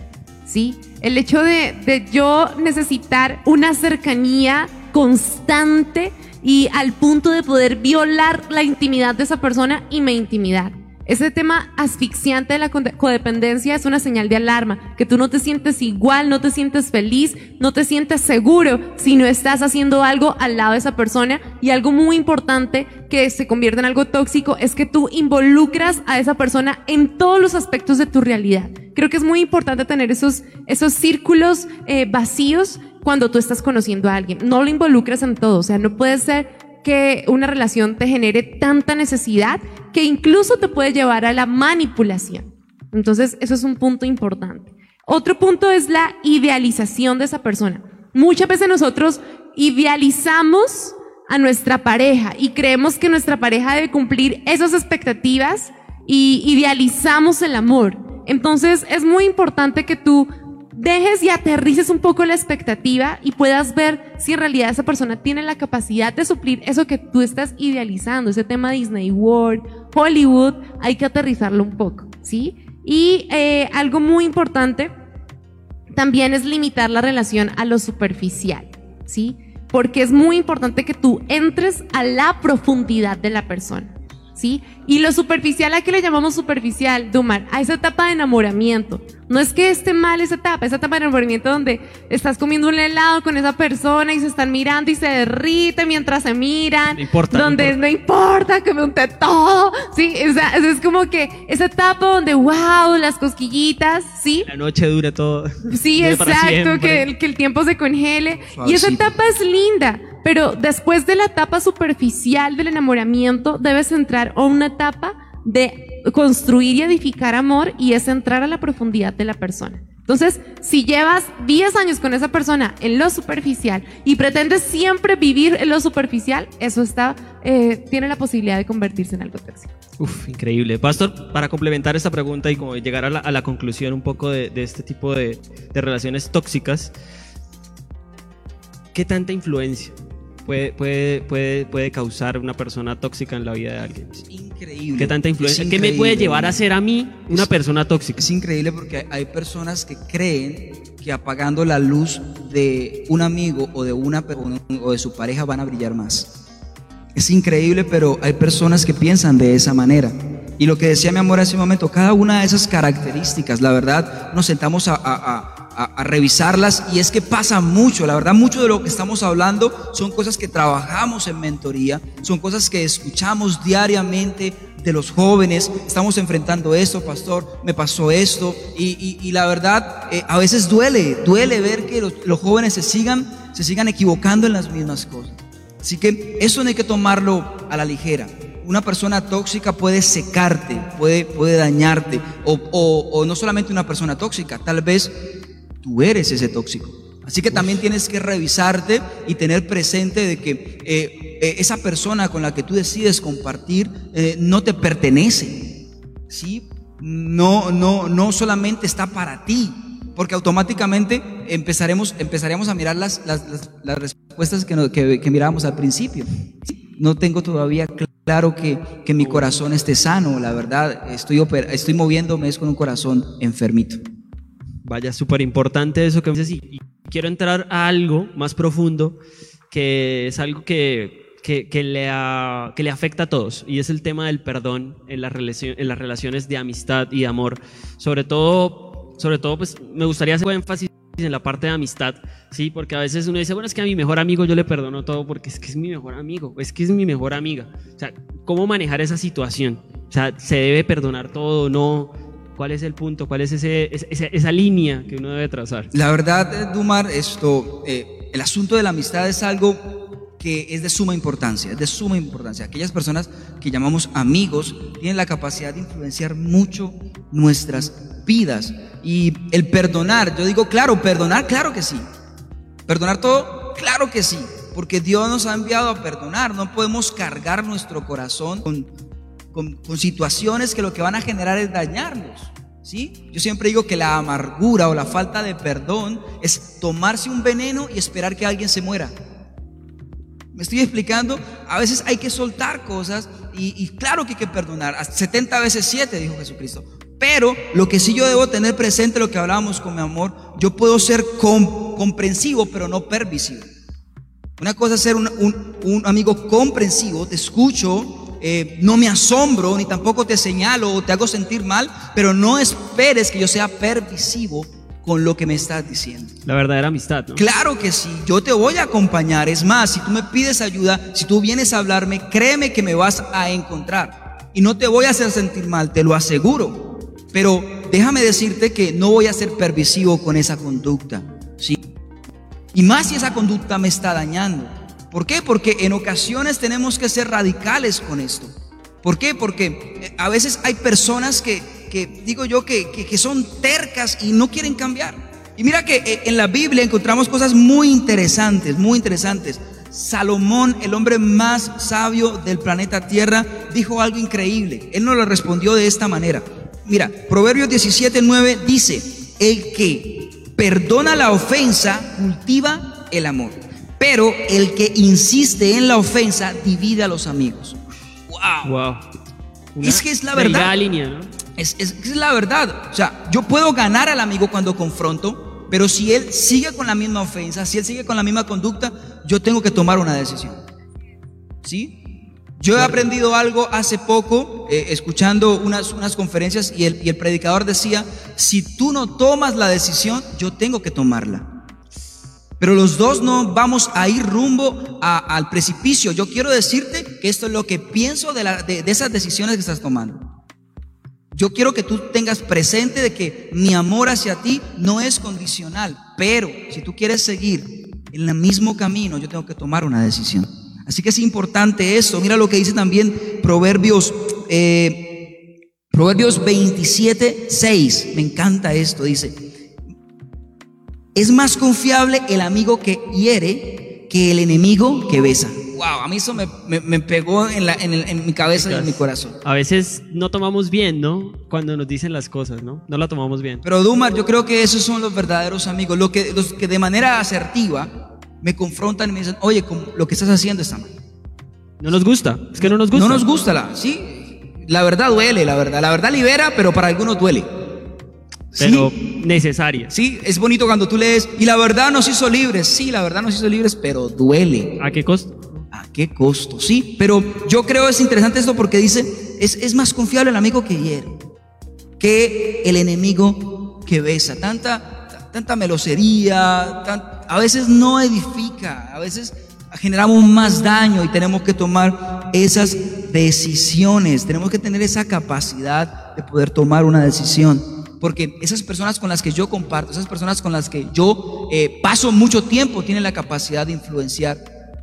¿Sí? El hecho de, de yo necesitar una cercanía constante y al punto de poder violar la intimidad de esa persona y mi intimidad. Ese tema asfixiante de la codependencia es una señal de alarma, que tú no te sientes igual, no te sientes feliz, no te sientes seguro si no estás haciendo algo al lado de esa persona. Y algo muy importante que se convierte en algo tóxico es que tú involucras a esa persona en todos los aspectos de tu realidad. Creo que es muy importante tener esos, esos círculos eh, vacíos cuando tú estás conociendo a alguien. No lo involucras en todo, o sea, no puede ser que una relación te genere tanta necesidad que incluso te puede llevar a la manipulación. Entonces, eso es un punto importante. Otro punto es la idealización de esa persona. Muchas veces nosotros idealizamos a nuestra pareja y creemos que nuestra pareja debe cumplir esas expectativas y idealizamos el amor. Entonces, es muy importante que tú dejes y aterrices un poco la expectativa y puedas ver si en realidad esa persona tiene la capacidad de suplir eso que tú estás idealizando, ese tema Disney World, Hollywood, hay que aterrizarlo un poco, ¿sí? Y eh, algo muy importante también es limitar la relación a lo superficial, ¿sí? Porque es muy importante que tú entres a la profundidad de la persona, ¿sí? Y lo superficial, ¿a qué le llamamos superficial, Dumar? A esa etapa de enamoramiento. No es que esté mal esa etapa, esa etapa de enamoramiento donde estás comiendo un helado con esa persona y se están mirando y se derrite mientras se miran. No importa, no Donde no importa, que me unte todo. Sí, o sea, es como que esa etapa donde, wow, las cosquillitas, ¿sí? La noche dura todo. Sí, exacto, que el, que el tiempo se congele. Y esa etapa es linda, pero después de la etapa superficial del enamoramiento, debes entrar a una etapa de construir y edificar amor y es entrar a la profundidad de la persona. Entonces, si llevas 10 años con esa persona en lo superficial y pretendes siempre vivir en lo superficial, eso está, eh, tiene la posibilidad de convertirse en algo tóxico. Uf, increíble. Pastor, para complementar esta pregunta y como llegar a la, a la conclusión un poco de, de este tipo de, de relaciones tóxicas, ¿qué tanta influencia puede, puede, puede, puede causar una persona tóxica en la vida de alguien? Increíble. ¿Qué tanta influencia? ¿Qué me puede llevar a ser a mí una Es- persona tóxica? Es increíble porque hay personas que creen que apagando la luz de un amigo o de una o de su pareja van a brillar más. Es increíble, pero hay personas que piensan de esa manera. Y lo que decía mi amor hace un momento, cada una de esas características, la verdad, nos sentamos a, a- a- a- revisarlas y es que pasa mucho, la verdad, mucho de lo que estamos hablando son cosas que trabajamos en mentoría, son cosas que escuchamos diariamente de los jóvenes, estamos enfrentando esto, pastor, me pasó esto, y, y- la verdad, eh, a veces duele, duele ver que los, jóvenes se sigan, se sigan equivocando en las mismas cosas. Así que eso no hay que tomarlo a la ligera. Una persona tóxica puede secarte, puede, puede dañarte, o- o no solamente una persona tóxica, tal vez tú eres ese tóxico. Así que también tienes que revisarte y tener presente de que eh, eh, esa persona con la que tú decides compartir eh, no te pertenece. ¿sí? No, no, no solamente está para ti, porque automáticamente empezaremos, empezaremos a mirar las, las, las- respuestas que, no- que, mirábamos al principio. No tengo todavía cl- claro que, que mi corazón esté sano, la verdad, estoy, estoy moviéndome es con un corazón enfermito. Vaya, súper importante eso que me dices. Y quiero entrar a algo más profundo, que es algo que, que, que le, a- que le afecta a todos, y es el tema del perdón en, las relacio- en las relaciones de amistad y de amor. Sobre todo, sobre todo pues, me gustaría hacer énfasis en la parte de amistad, ¿sí? Porque a veces uno dice, bueno, es que a mi mejor amigo yo le perdono todo porque es que es mi mejor amigo, es que es mi mejor amiga. O sea, ¿cómo manejar esa situación? O sea, ¿se debe perdonar todo o no? ¿Cuál es el punto? ¿Cuál es ese, esa, esa línea que uno debe trazar? La verdad, eh, Dumar, esto, eh, el asunto de la amistad es algo que es de suma importancia, es de suma importancia. Aquellas personas que llamamos amigos tienen la capacidad de influenciar mucho nuestras vidas. Y el perdonar, yo digo, claro, perdonar, claro que sí. ¿Perdonar todo? Claro que sí, porque Dios nos ha enviado a perdonar. No podemos cargar nuestro corazón con, con- situaciones que lo que van a generar es dañarnos. ¿sí? Yo siempre digo que la amargura o la falta de perdón es tomarse un veneno y esperar que alguien se muera. ¿Me estoy explicando? A veces hay que soltar cosas y, claro que hay que perdonar. Hasta 70 veces 7, dijo Jesucristo. Pero lo que sí yo debo tener presente, lo que hablábamos con mi amor, yo puedo ser com- comprensivo, pero no permisivo. Una cosa es ser un amigo comprensivo, te escucho, eh, no me asombro, ni tampoco te señalo o te hago sentir mal, pero no esperes que yo sea permisivo con lo que me estás diciendo. La verdadera amistad, ¿no? Claro que sí, yo te voy a acompañar. Es más, si tú me pides ayuda, si tú vienes a hablarme, créeme que me vas a encontrar. Y no te voy a hacer sentir mal, te lo aseguro. Pero déjame decirte que no voy a ser permisivo con esa conducta. ¿sí? Y más si esa conducta me está dañando. ¿Por qué? Porque en ocasiones tenemos que ser radicales con esto. ¿Por qué? Porque eh, a veces hay personas que, que digo yo, que, que- son tercas y no quieren cambiar. Y mira que eh, en la Biblia encontramos cosas muy interesantes, muy interesantes. Salomón, el hombre más sabio del planeta Tierra, dijo algo increíble. Él nos lo respondió de esta manera. Mira, Proverbios 17:9 dice, el que perdona la ofensa cultiva el amor, pero el que insiste en la ofensa divide a los amigos. ¡Wow! Wow. Es que es la verdad. línea, ¿no? Es, es- es la verdad. O sea, yo puedo ganar al amigo cuando confronto, pero si él sigue con la misma ofensa, si él sigue con la misma conducta, yo tengo que tomar una decisión. ¿Sí? Yo he aprendido algo hace poco, eh, escuchando unas, unas conferencias, y el, y el predicador decía, si tú no tomas la decisión, yo tengo que tomarla. Pero los dos no vamos a ir rumbo al precipicio. Yo quiero decirte que esto es lo que pienso de esas decisiones que estás tomando. Yo quiero que tú tengas presente de que mi amor hacia ti no es condicional, pero si tú quieres seguir en el mismo camino, yo tengo que tomar una decisión. Así que es importante eso. Mira lo que dice también Proverbios, eh, Proverbios 27, 6. Me encanta esto. Dice, es más confiable el amigo que hiere que el enemigo que besa. Wow, a mí eso me, me- me pegó en, la- en el- en mi cabeza y en mi corazón. A veces no tomamos bien, ¿no? Cuando nos dicen las cosas, ¿no? No la tomamos bien. Pero Dumar, yo creo que esos son los verdaderos amigos, los que, los que de manera asertiva me confrontan y me dicen, oye, lo que estás haciendo está mal. No nos gusta, es que no nos gusta. No nos gusta la, sí, la verdad duele, la verdad, la verdad libera, pero para algunos duele. Pero Sí, necesaria. sí, es bonito cuando tú lees, y la verdad nos hizo libres, sí, la verdad nos hizo libres, pero duele. ¿A qué costo? ¿A qué costo? Sí, pero yo creo es interesante esto porque dice, es, es más confiable el amigo que hiere que el enemigo que besa. Tanta, tanta melosería, tan- a veces no edifica, a veces generamos más daño y tenemos que tomar esas decisiones, tenemos que tener esa capacidad de poder tomar una decisión. Porque esas personas con las que yo comparto, esas personas con las que yo eh, paso mucho tiempo, tienen la capacidad de influenciar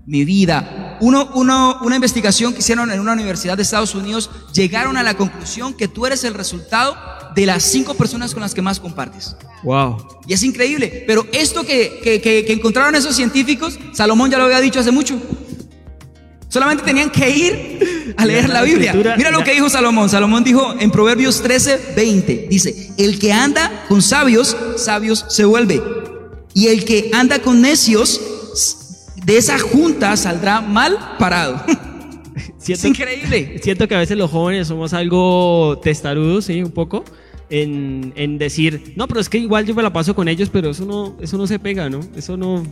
mi vida. Uno, uno- una investigación que hicieron en una universidad de Estados Unidos, llegaron a la conclusión que tú eres el resultado de las cinco personas con las que más compartes. Wow. Y es increíble, pero esto que, que- que- que encontraron esos científicos, Salomón ya lo había dicho hace mucho. Solamente tenían que ir a leer la Biblia. Mira lo que dijo Salomón. Salomón dijo en Proverbios 13, 20, dice, el que anda con sabios, sabios se vuelve. Y el que anda con necios, de esa junta saldrá mal parado. Es Siento, increíble. siento que a veces los jóvenes somos algo testarudos, ¿sí? Un poco. En, en decir, no, pero es que igual yo me la paso con ellos, pero eso no, eso no se pega, ¿no? Eso no,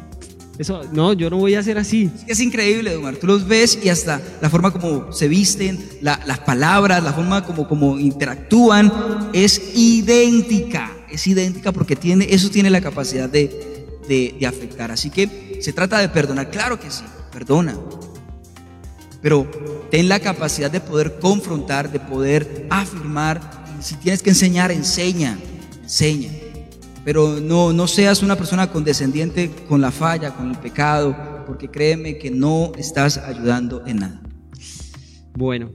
eso, no, yo no voy a hacer así. Es increíble, Omar. Tú los ves y hasta la forma como se visten, la- las palabras, la forma como, como interactúan es idéntica. Es idéntica porque tiene, eso tiene la capacidad de, de- de afectar. Así que se trata de perdonar. Claro que sí, perdona. Pero ten la capacidad de poder confrontar, de poder afirmar. Y si tienes que enseñar, enseña. Enseña. Pero no, no seas una persona condescendiente con la falla, con el pecado, porque créeme que no estás ayudando en nada. Bueno,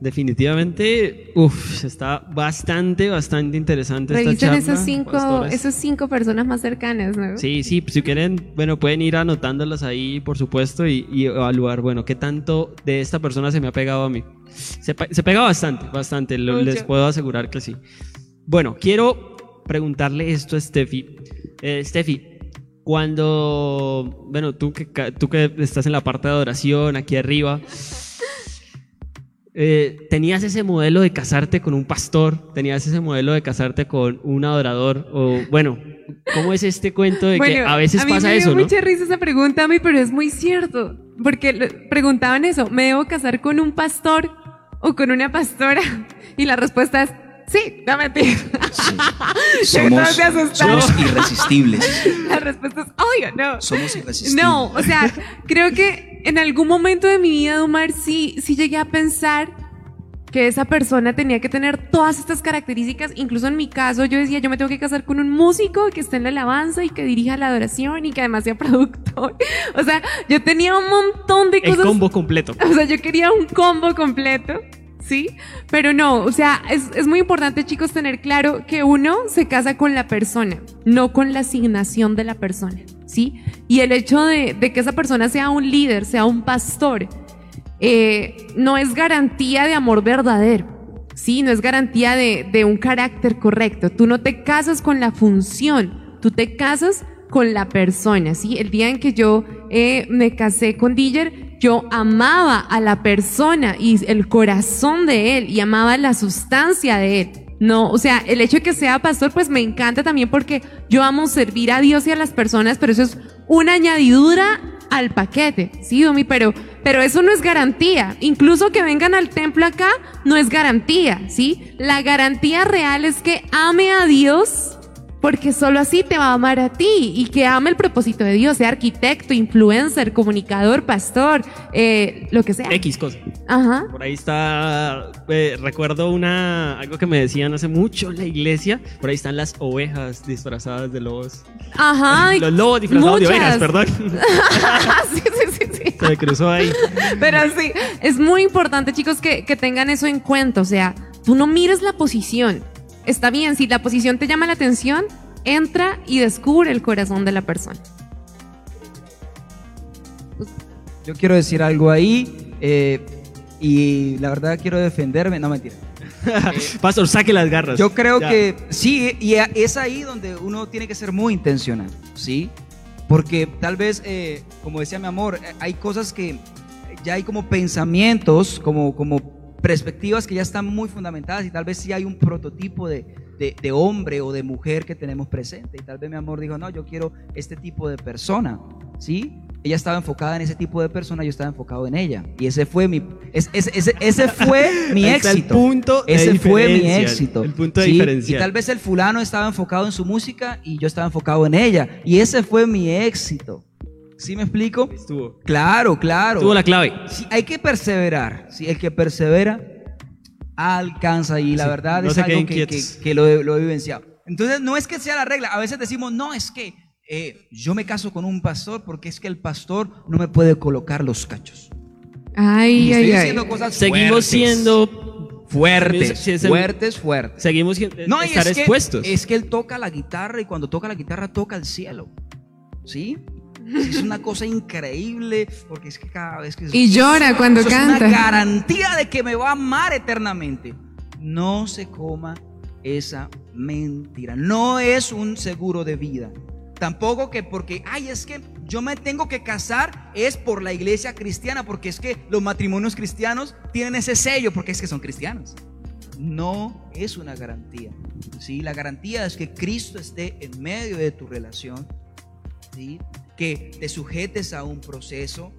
definitivamente, uff, está bastante, bastante interesante esta Revisen charla. esos cinco, pastores. esos cinco personas más cercanas, ¿no? Sí, sí, si quieren, bueno, pueden ir anotándolas ahí, por supuesto, y, y evaluar, bueno, qué tanto de esta persona se me ha pegado a mí. Se, se pega bastante, bastante, lo- les puedo asegurar que sí. Bueno, quiero preguntarle esto a Steffi. Eh, Steffi, cuando, bueno, tú que, tú que estás en la parte de adoración, aquí arriba, eh, ¿tenías ese modelo de casarte con un pastor? ¿Tenías ese modelo de casarte con un adorador? O, bueno, ¿cómo es este cuento de que a veces mí pasa me dio eso, no? mucha risa esa pregunta a mí, pero es muy cierto. Porque preguntaban eso, ¿me debo casar con un pastor o con una pastora? Y la respuesta es, sí, no. Somos, todos se asustaron. somos irresistibles. La respuesta es, obvio, no. Somos irresistibles. No, o sea, creo que en algún momento de mi vida, Dumar, sí, sí llegué a pensar que esa persona tenía que tener todas estas características. Incluso en mi caso, yo decía, yo me tengo que casar con un músico que esté en la alabanza y que dirija la adoración y que además sea productor. O sea, yo tenía un montón de El cosas. combo completo. O sea, yo quería un combo completo, ¿sí? Pero no, o sea, es, es muy importante, chicos, tener claro que uno se casa con la persona, no con la asignación de la persona, ¿sí? Y el hecho de, de que esa persona sea un líder, sea un pastor, eh, no es garantía de amor verdadero, ¿sí? No es garantía de, de un carácter correcto. Tú no te casas con la función, tú te casas con la persona, ¿sí? El día en que yo eh, me casé con Diller, yo amaba a la persona y el corazón de él y amaba la sustancia de él. No, o sea, el hecho de que sea pastor, pues me encanta también porque yo amo servir a Dios y a las personas, pero eso es una añadidura al paquete, ¿sí, Domi? Pero, pero eso no es garantía. Incluso que vengan al templo acá no es garantía, ¿sí? La garantía real es que ame a Dios porque solo así te va a amar a ti y que ame el propósito de Dios, sea arquitecto, influencer, comunicador, pastor, eh, lo que sea. X cosa. Ajá. Por ahí está, eh, recuerdo una, algo que me decían hace mucho en la iglesia, por ahí están las ovejas disfrazadas de lobos. Ajá. Los lobos disfrazados de ovejas, perdón. sí, sí, sí, sí. Se me cruzó ahí. Pero sí, es muy importante, chicos, que, que tengan eso en cuenta. O sea, tú no mires la posición. Está bien, si la posición te llama la atención, entra y descubre el corazón de la persona. Yo quiero decir algo ahí eh, y la verdad quiero defenderme. No, mentira. Pastor, saque las garras. Yo creo Ya. que sí, y es ahí donde uno tiene que ser muy intencional, ¿sí? Porque tal vez, eh, como decía mi amor, eh, hay cosas que ya hay como pensamientos, como, como perspectivas que ya están muy fundamentadas y tal vez sí hay un prototipo de, de- de hombre o de mujer que tenemos presente. Y tal vez mi amor dijo, no, yo quiero este tipo de persona, ¿sí? Ella estaba enfocada en ese tipo de persona, yo estaba enfocado en ella. Y ese fue mi, es- ese, ese- ese fue mi el éxito. punto ese fue mi éxito. el punto de ¿sí? diferencia. Y tal vez el fulano estaba enfocado en su música y yo estaba enfocado en ella. Y ese fue mi éxito. ¿Sí me explico? Estuvo. Claro, claro. Estuvo la clave. Sí, hay que perseverar. Sí, el que persevera alcanza y la Sí, verdad no es algo que, que- que lo, he- lo he vivenciado. Entonces, no es que sea la regla. A veces decimos, no, es que eh, yo me caso con un pastor porque es que el pastor no me puede colocar los cachos. Ay, ay, ay. cosas Seguimos fuertes, siendo. fuertes, Sí, el- fuertes, fuertes. Seguimos siendo- No, estar es que, expuestos. es que él toca la guitarra y cuando toca la guitarra toca el cielo. ¿Sí? Sí, Es una cosa increíble porque es que cada vez que... Y llora cuando Eso Es canta. una garantía de que me va a amar eternamente. No se coma esa mentira. No es un seguro de vida. Tampoco que porque, ay, es que yo me tengo que casar es por la iglesia cristiana, porque es que los matrimonios cristianos tienen ese sello, porque es que son cristianos. No es una garantía. ¿sí? La garantía es que Cristo esté en medio de tu relación, ¿sí? Que te sujetes a un proceso,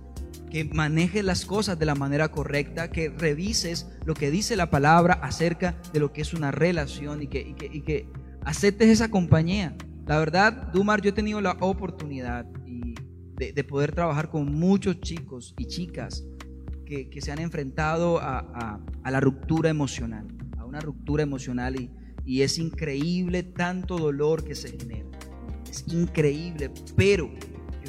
que manejes las cosas de la manera correcta, que revises lo que dice la palabra acerca de lo que es una relación y que, y aceptes esa compañía. La verdad, Dumar, yo he tenido la oportunidad de, de poder trabajar con muchos chicos y chicas que, se han enfrentado a, la ruptura emocional, a una ruptura emocional y es increíble tanto dolor que se genera. Es increíble, pero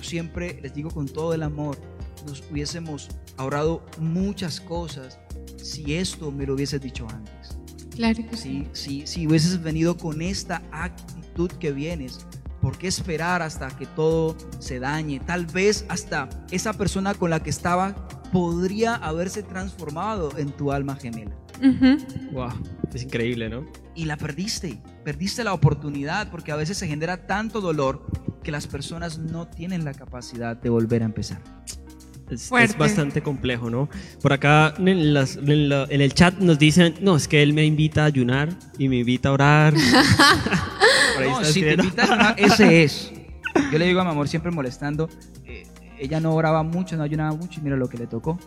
yo siempre les digo con todo el amor, nos hubiésemos ahorrado muchas cosas si esto me lo hubieses dicho antes. Claro que sí. Si, si, si hubieses venido con esta actitud que vienes, ¿por qué esperar hasta que todo se dañe? Tal vez hasta esa persona con la que estaba podría haberse transformado en tu alma gemela. Wow, es increíble, ¿no? Y la perdiste, perdiste la oportunidad porque a veces se genera tanto dolor que las personas no tienen la capacidad de volver a empezar. Es, es bastante complejo, ¿no? Por acá en, las- en la- en el chat nos dicen, no, es que él me invita a ayunar y me invita a orar. No, si te invitan a- ese es. Yo le digo a mi amor, siempre molestando, eh, ella no oraba mucho, no ayunaba mucho y mira lo que le tocó.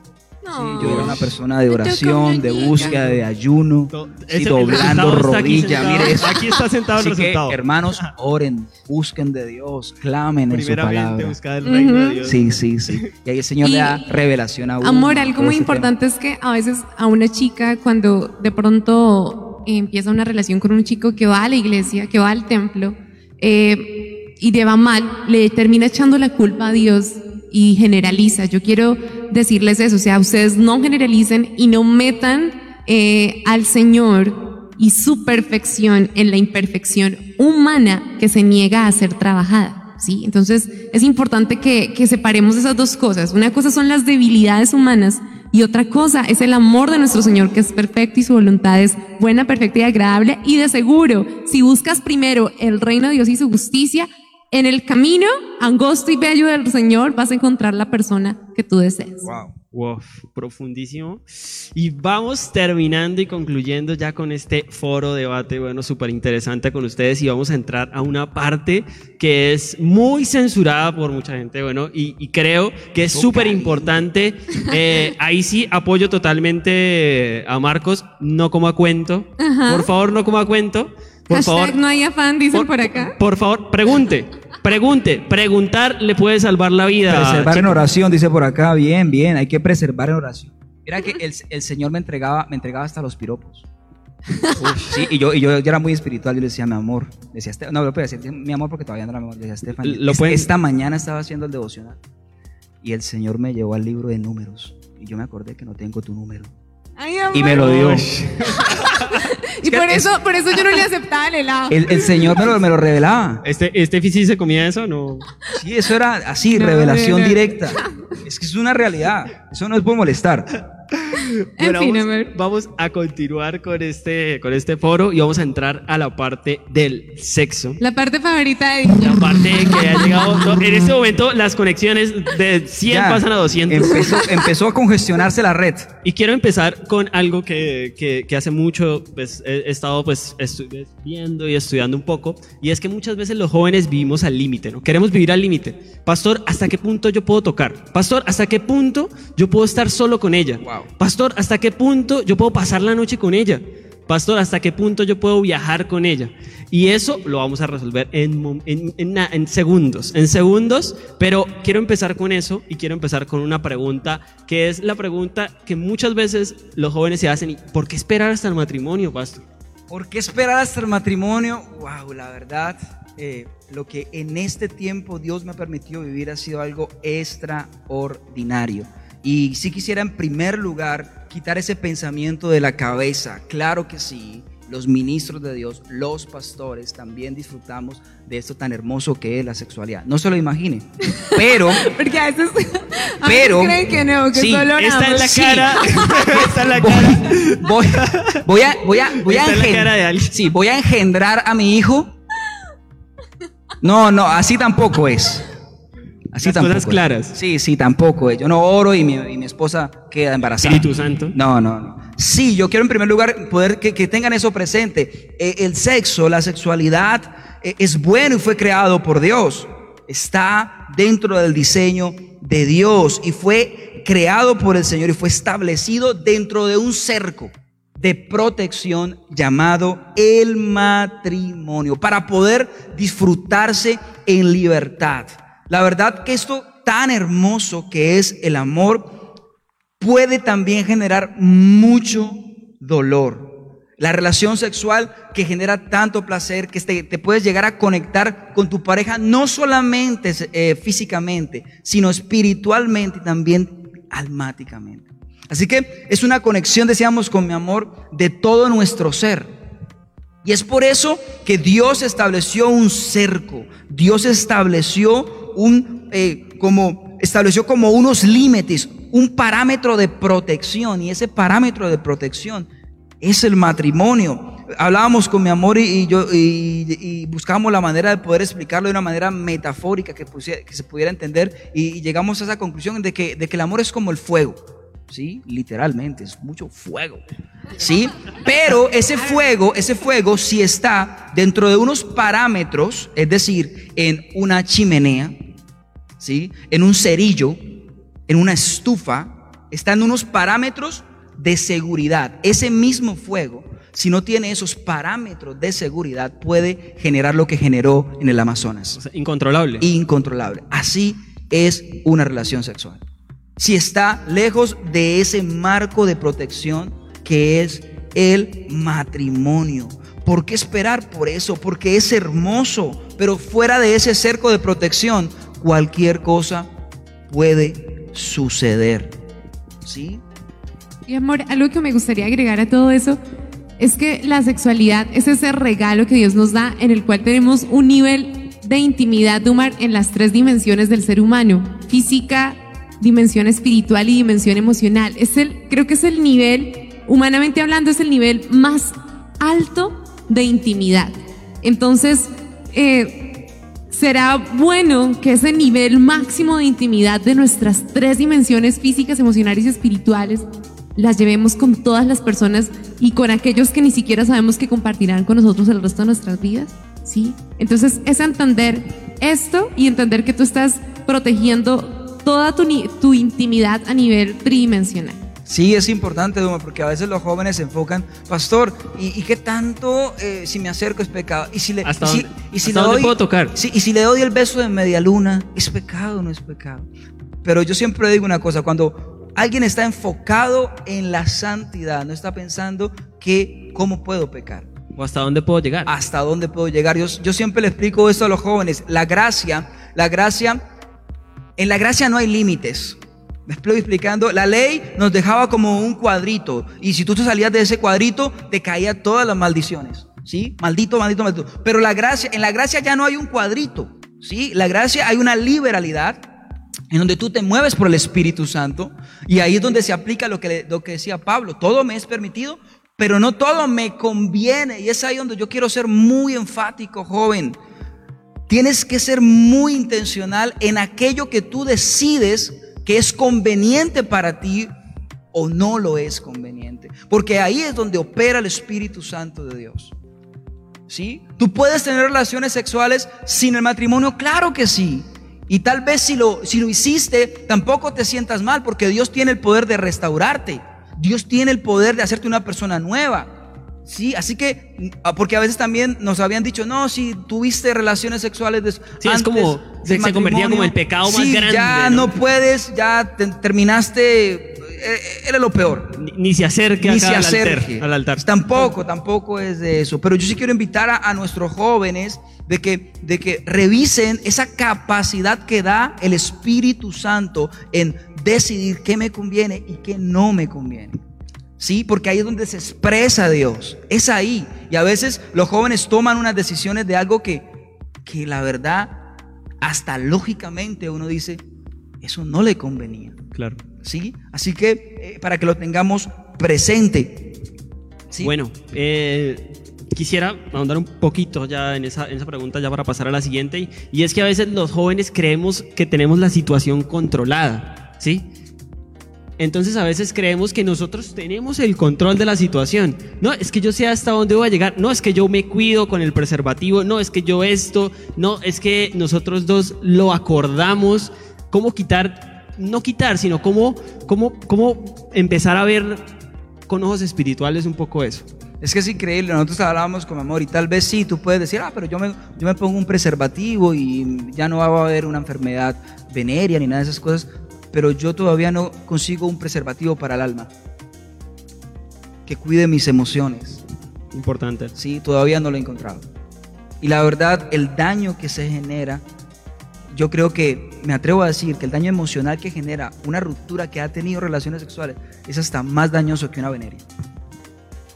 Sí, No. yo era una persona de oración, de búsqueda, de ayuno, doblando resultado está aquí rodilla. sentado. Mire eso. Aquí está sentado el Así que, resultado. hermanos, oren, busquen de Dios, clamen en su palabra. buscar el reino de Ujú. Dios. Sí, sí, sí. Y ahí el Señor le da revelación a uno. Amor, algo todo muy importante es que a veces a una chica cuando de pronto empieza una relación con un chico que va a la iglesia, que va al templo eh, y le va mal, le termina echando la culpa a Dios y generaliza. Yo quiero decirles eso, o sea, ustedes no generalicen y no metan eh, al Señor y su perfección en la imperfección humana que se niega a ser trabajada. ¿sí? Entonces es importante que, que separemos esas dos cosas. Una cosa son las debilidades humanas y otra cosa es el amor de nuestro Señor que es perfecto y su voluntad es buena, perfecta y agradable. Y de seguro, si buscas primero el reino de Dios y su justicia, en el camino angosto y bello del Señor vas a encontrar la persona que tú deseas. Wow, Wow, profundísimo. Y vamos terminando y concluyendo ya con este foro debate, bueno, súper interesante con ustedes y vamos a entrar a una parte que es muy censurada por mucha gente, bueno, y, y creo que es súper importante. Eh, ahí sí apoyo totalmente a Marcos, no como a cuento. Por favor, no como a cuento. Por Hashtag favor, no hay afán, dicen por, acá. por favor, pregunte, pregunte. Preguntar le puede salvar la vida. Preservar en oración, dice por acá. Bien, bien, hay que preservar en oración. Mira que el, el Señor me entregaba, me entregaba hasta los piropos. Sí, y yo, y yo, yo era muy espiritual, yo le decía mi amor. Decía, "Este- no, lo puedo decir mi amor porque todavía no era mi amor. Le decía, Stephanie, Lo es- pueden- esta mañana estaba haciendo el devocional y el Señor me llevó al libro de números. Y yo me acordé que no tengo tu número. Ay. Y me lo dio. Y por eso, por eso yo no le aceptaba el helado. El, el Señor me lo, me lo revelaba. Este, este sí se comía eso, no. Sí, eso era así, No, revelación no, no. directa. Es que es una realidad. Eso no es por molestar. En Bueno, fin, vamos, vamos a continuar con este, con este foro y vamos a entrar a la parte del sexo. La parte favorita de La parte que ha llegado. no, en este momento, las conexiones de 100 Ya, pasan a 200. Empezó, empezó a congestionarse la red. Y quiero empezar con algo que, que, que hace mucho pues, he, estado pues, viendo y estudiando un poco, y es que muchas veces los jóvenes vivimos al límite, ¿no? Queremos vivir al límite. Pastor, ¿hasta qué punto yo puedo tocar? Pastor, ¿hasta qué punto yo puedo estar solo con ella? Wow. Pastor, ¿hasta qué punto yo puedo pasar la noche con ella? Pastor, ¿hasta qué punto yo puedo viajar con ella? Y eso lo vamos a resolver en, segundos, en segundos, pero quiero empezar con eso y quiero empezar con una pregunta que es la pregunta que muchas veces los jóvenes se hacen, ¿y ¿por qué esperar hasta el matrimonio, pastor? ¿Por qué esperar hasta el matrimonio? Wow, la verdad, eh, lo que en este tiempo Dios me ha permitido vivir ha sido algo extraordinario. Y sí quisiera en primer lugar quitar ese pensamiento de la cabeza. Claro que sí, los ministros de Dios, los pastores, también disfrutamos de esto tan hermoso que es la sexualidad. No se lo imagine. Pero, Porque a veces, a Pero- creen que no, que sí, solo Esta es la Sí. cara, esta es la cara. voy, voy a, voy a, voy a Esta es la engen- cara de alguien. sí, voy a engendrar a mi hijo. No, no, así tampoco es. Así Las tampoco cosas claras. Sí, sí, tampoco. Yo no oro y mi, y mi esposa queda embarazada. Espíritu Santo. No, no, no. Sí, yo quiero en primer lugar poder que, que tengan eso presente. Eh, el sexo, la sexualidad eh, es bueno y fue creado por Dios. Está dentro del diseño de Dios y fue creado por el Señor y fue establecido dentro de un cerco de protección llamado el matrimonio para poder disfrutarse en libertad. La verdad que esto tan hermoso que es el amor puede también generar mucho dolor. La relación sexual que genera tanto placer que te, te puedes llegar a conectar con tu pareja no solamente eh, físicamente, sino espiritualmente y también almáticamente. Así que es una conexión, decíamos, con mi amor de todo nuestro ser. Y es por eso que Dios estableció un cerco, Dios estableció un eh, como estableció como unos límites, un parámetro de protección y ese parámetro de protección es el matrimonio. Hablábamos con mi amor y, yo y, y buscábamos la manera de poder explicarlo de una manera metafórica que, se pudiera entender y, llegamos a esa conclusión de que, de que el amor es como el fuego. ¿sí? Literalmente, es mucho fuego, ¿sí? Pero ese fuego, ese fuego si está dentro de unos parámetros, es decir, en una chimenea, ¿sí? En un cerillo, en una estufa, están unos parámetros de seguridad. Ese mismo fuego, si no tiene esos parámetros de seguridad, puede generar lo que generó en el Amazonas O sea, incontrolable. incontrolable. Así es una relación sexual. Si está lejos de ese marco de protección que es el matrimonio. ¿Por qué esperar por eso? Porque es hermoso, pero fuera de ese cerco de protección, cualquier cosa puede suceder. ¿Sí? Y amor, algo que me gustaría agregar a todo eso es que la sexualidad es ese regalo que Dios nos da en el cual tenemos un nivel de intimidad de en las tres dimensiones del ser humano, física, dimensión espiritual y dimensión emocional. Es el, creo que es el nivel, humanamente hablando, es el nivel más alto de intimidad. Entonces, eh, será bueno que ese nivel máximo de intimidad de nuestras tres dimensiones físicas, emocionales y espirituales las llevemos con todas las personas y con aquellos que ni siquiera sabemos que compartirán con nosotros el resto de nuestras vidas. ¿Sí? Entonces es entender esto y entender que tú estás protegiendo toda tu, tu intimidad a nivel tridimensional. Sí, es importante, Duma, porque a veces los jóvenes se enfocan, pastor, ¿y, y qué tanto eh, si me acerco es pecado? ¿Y si le, ¿Hasta y si- dónde- y si hasta le dónde doy, puedo tocar? Y si le doy el beso de media luna, ¿es pecado o no es pecado? Pero yo siempre digo una cosa, cuando alguien está enfocado en la santidad, no está pensando que cómo puedo pecar. ¿O hasta dónde puedo llegar? hasta dónde puedo llegar. Yo, yo siempre le explico esto a los jóvenes. La gracia, la gracia, en la gracia no hay límites. Me estoy explicando. La ley nos dejaba como un cuadrito. Y si tú te salías de ese cuadrito, te caían todas las maldiciones. ¿Sí? Maldito, maldito, maldito. Pero la gracia, en la gracia ya no hay un cuadrito. ¿Sí? La gracia hay una liberalidad en donde tú te mueves por el Espíritu Santo y ahí es donde se aplica lo que, lo que decía Pablo, todo me es permitido, pero no todo me conviene y es ahí donde yo quiero ser muy enfático, joven. Tienes que ser muy intencional en aquello que tú decides que es conveniente para ti o no lo es conveniente, porque ahí es donde opera el Espíritu Santo de Dios. ¿Sí? ¿Tú puedes tener relaciones sexuales sin el matrimonio? Claro que sí. Y tal vez si lo, si lo hiciste, tampoco te sientas mal, porque Dios tiene el poder de restaurarte. Dios tiene el poder de hacerte una persona nueva. Sí, así que, ah, porque a veces también nos habían dicho, no, si tuviste relaciones sexuales Sí, es como- se- convertía como el pecado más sí, grande, Ya ¿no? no puedes, ya te- terminaste, eh, era lo peor Ni, ni se acerque ni acá se al altar, acerque. al altar. Tampoco, tampoco es de eso. Pero yo sí quiero invitar a, a nuestros jóvenes de que, de que revisen esa capacidad que da el Espíritu Santo en decidir qué me conviene y qué no me conviene. Sí, porque ahí es donde se expresa Dios. Es ahí. Y a veces los jóvenes toman unas decisiones de algo que, que la verdad, hasta lógicamente uno dice, eso no le convenía. Claro. ¿sí? Así que eh, para que lo tengamos presente. ¿sí? Bueno, eh, quisiera ahondar un poquito ya en esa, en esa pregunta ya para pasar a la siguiente y, y es que a veces los jóvenes creemos que tenemos la situación controlada, ¿sí? Entonces a veces creemos que nosotros tenemos el control de la situación. No, es que yo sé hasta dónde voy a llegar. No, es que yo me cuido con el preservativo. No, es que yo esto. No, es que nosotros dos lo acordamos. ¿Cómo quitar? No quitar, sino cómo, cómo, cómo empezar a ver con ojos espirituales un poco eso. Es que es increíble, nosotros hablábamos con amor y tal vez sí, tú puedes decir, ah, pero yo me, yo me pongo un preservativo y ya no va a haber una enfermedad venérea ni nada de esas cosas, pero yo todavía no consigo un preservativo para el alma que cuide mis emociones. Importante. Sí, todavía no lo he encontrado. Y la verdad, el daño que se genera, yo creo que, me atrevo a decir que el daño emocional que genera una ruptura que ha tenido relaciones sexuales es hasta más dañoso que una veneria.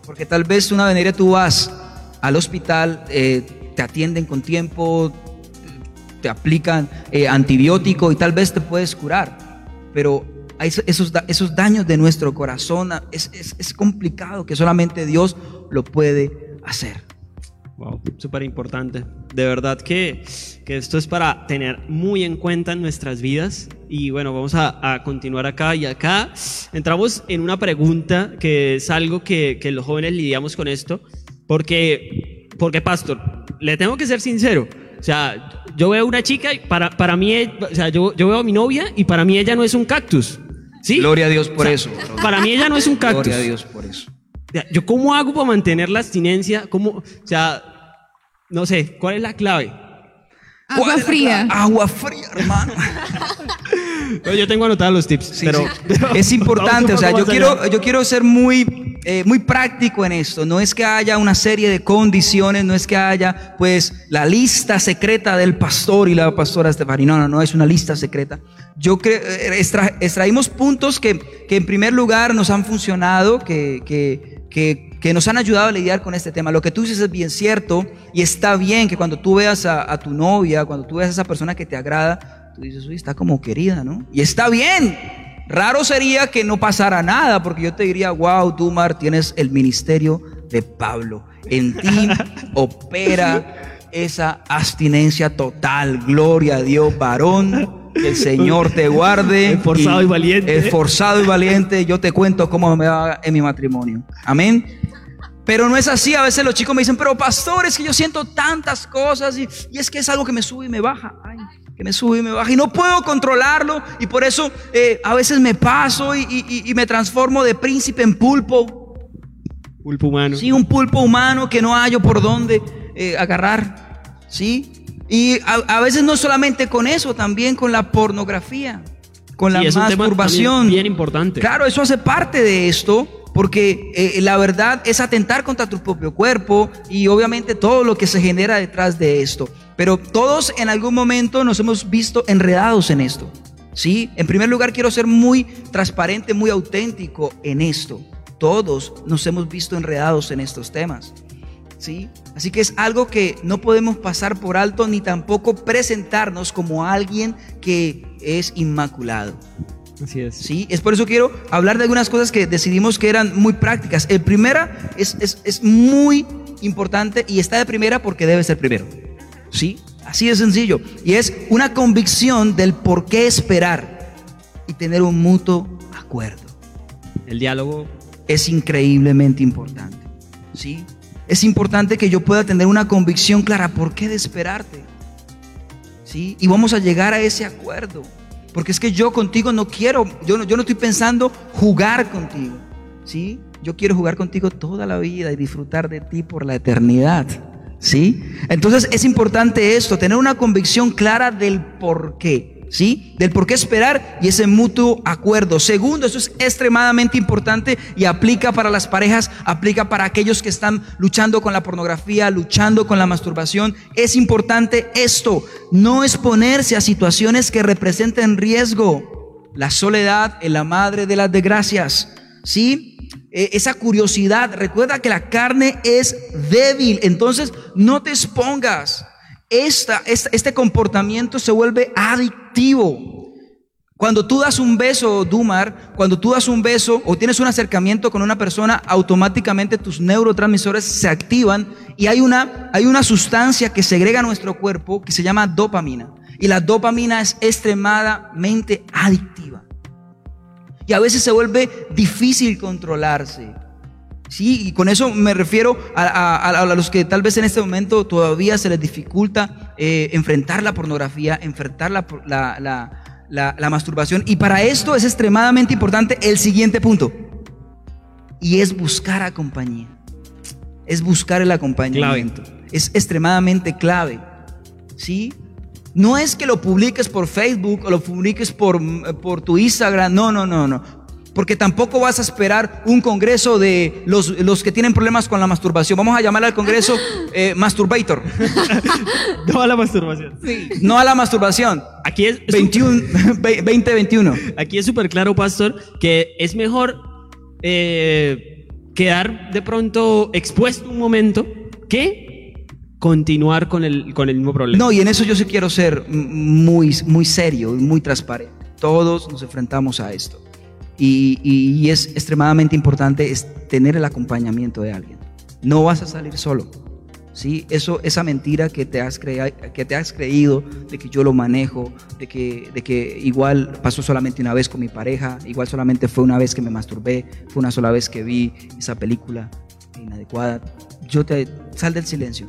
Porque tal vez una veneria tú vas al hospital, eh, te atienden con tiempo, te aplican eh, antibiótico y tal vez te puedes curar. Pero esos- esos, da- esos daños de nuestro corazón es, es- es complicado que solamente Dios lo puede hacer. Wow, súper importante. De verdad que, que esto es para tener muy en cuenta en nuestras vidas. Y bueno, vamos a, a continuar acá. Y acá entramos en una pregunta que es algo que, que los jóvenes lidiamos con esto. Porque, porque, pastor, le tengo que ser sincero. O sea, yo veo una chica y para, para mí, o sea, yo, yo veo a mi novia y para mí ella no es un cactus. ¿Sí? Gloria a Dios por O sea, eso. Para mí ella no es un cactus. Gloria a Dios por eso. O sea, ¿Yo cómo hago para mantener la abstinencia? ¿Cómo, o sea, no sé, ¿cuál es la clave? Agua ¿Cuál es la fría. clave? Agua fría, hermano. No, Yo tengo anotados los tips, Sí, pero, sí. es importante, o sea, yo quiero, yo quiero ser muy, eh, muy práctico en esto. No es que haya una serie de condiciones, no es que haya, pues, la lista secreta del pastor y la pastora Estefani. No, no, no es una lista secreta. Yo creo, eh, extra- extraímos puntos que, que en primer lugar nos han funcionado, que, que, que, que nos han ayudado a lidiar con este tema. Lo que tú dices es bien cierto y está bien que cuando tú veas a, a tu novia, cuando tú veas a esa persona que te agrada, tú dices, uy, está como querida, ¿no? Y está bien. Raro sería que no pasara nada, porque yo te diría, wow, tú, Mar, tienes el ministerio de Pablo. En ti opera esa abstinencia total. Gloria a Dios, varón. Que el Señor te guarde. Esforzado y valiente. Esforzado y valiente. Yo te cuento cómo me va en mi matrimonio. Amén. Pero no es así. A veces los chicos me dicen, pero pastor, es que yo siento tantas cosas y, y es que es algo que me sube y me baja. Ay, que me sube y me baja. Y no puedo controlarlo. Y por eso eh, a veces me paso y, y- y me transformo de príncipe en pulpo. Pulpo humano. Sí, un pulpo humano que no hallo por dónde eh, agarrar. Sí. Y a, a veces no solamente con eso, también con la pornografía, con Sí, la masturbación. bien importante. Claro, eso hace parte de esto, porque eh, la verdad es atentar contra tu propio cuerpo y obviamente todo lo que se genera detrás de esto. Pero todos en algún momento nos hemos visto enredados en esto. ¿sí? En primer lugar, quiero ser muy transparente, muy auténtico en esto. Todos nos hemos visto enredados en estos temas. ¿sí? Así que es algo que no podemos pasar por alto ni tampoco presentarnos como alguien que es inmaculado. Así es. ¿sí? Es por eso quiero hablar de algunas cosas que decidimos que eran muy prácticas. El primera es, es, es muy importante y está de primera porque debe ser primero. ¿Sí? Así de sencillo. Y es una convicción del por qué esperar y tener un mutuo acuerdo. El diálogo. Es increíblemente importante. ¿sí? Es importante que yo pueda tener una convicción clara. ¿Por qué de esperarte? ¿Sí? Y vamos a llegar a ese acuerdo. Porque es que yo contigo no quiero, yo no, yo no estoy pensando jugar contigo. ¿Sí? Yo quiero jugar contigo toda la vida y disfrutar de ti por la eternidad. ¿Sí? Entonces es importante esto, tener una convicción clara del por qué. ¿Sí? Del por qué esperar y ese mutuo acuerdo. Segundo, eso es extremadamente importante y aplica para las parejas, aplica para aquellos que están luchando con la pornografía, luchando con la masturbación. Es importante esto, no exponerse a situaciones que representen riesgo. La soledad es la madre de las desgracias. ¿Sí? Eh, esa curiosidad, recuerda que la carne es débil, entonces no te expongas. Esta, este comportamiento se vuelve adictivo. Cuando tú das un beso, Dumar, cuando tú das un beso o tienes un acercamiento con una persona, automáticamente tus neurotransmisores se activan y hay una, hay una sustancia que segrega nuestro cuerpo que se llama dopamina. Y la dopamina es extremadamente adictiva. Y a veces se vuelve difícil controlarse. Sí, y con eso me refiero a, a- a- a los que tal vez en este momento todavía se les dificulta eh, enfrentar la pornografía, enfrentar la, por- la- la- la- la masturbación. Y para esto es extremadamente importante el siguiente punto. Y es buscar a compañía. Es buscar el acompañamiento. Es extremadamente clave. ¿Sí? No es que lo publiques por Facebook o lo publiques por, por tu Instagram. No, no, no, no. Porque tampoco vas a esperar un congreso de los, los que tienen problemas con la masturbación. Vamos a llamar al congreso eh, Masturbator. No a la masturbación. No a la masturbación. Aquí es, 21, 2021. aquí es súper claro, pastor, que es mejor eh, quedar de pronto expuesto un momento que continuar con el, con el mismo problema. No, y en eso yo sí quiero ser muy, muy serio y muy transparente. Todos nos enfrentamos a esto. Y, y- y es extremadamente importante es tener el acompañamiento de alguien. No vas a salir solo. ¿sí? Eso, esa mentira que te, has que te has creído de que yo lo manejo, de que, de que igual pasó solamente una vez con mi pareja, igual solamente fue una vez que me masturbé, fue una sola vez que vi esa película inadecuada. Yo te sal del silencio.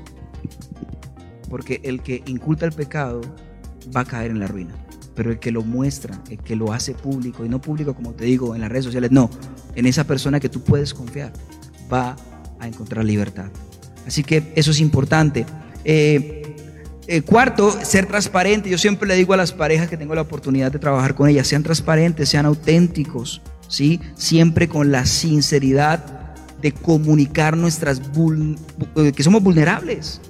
Porque el que inculta el pecado va a caer en la ruina. Pero el que lo muestra, el que lo hace público, y no público como te digo en las redes sociales, no, en esa persona que tú puedes confiar, va a encontrar libertad. Así que eso es importante. Eh, eh, cuarto, ser transparente. Yo siempre le digo a las parejas que tengo la oportunidad de trabajar con ellas, sean transparentes, sean auténticos, ¿sí? Siempre con la sinceridad de comunicar nuestras eh, que somos vulnerables.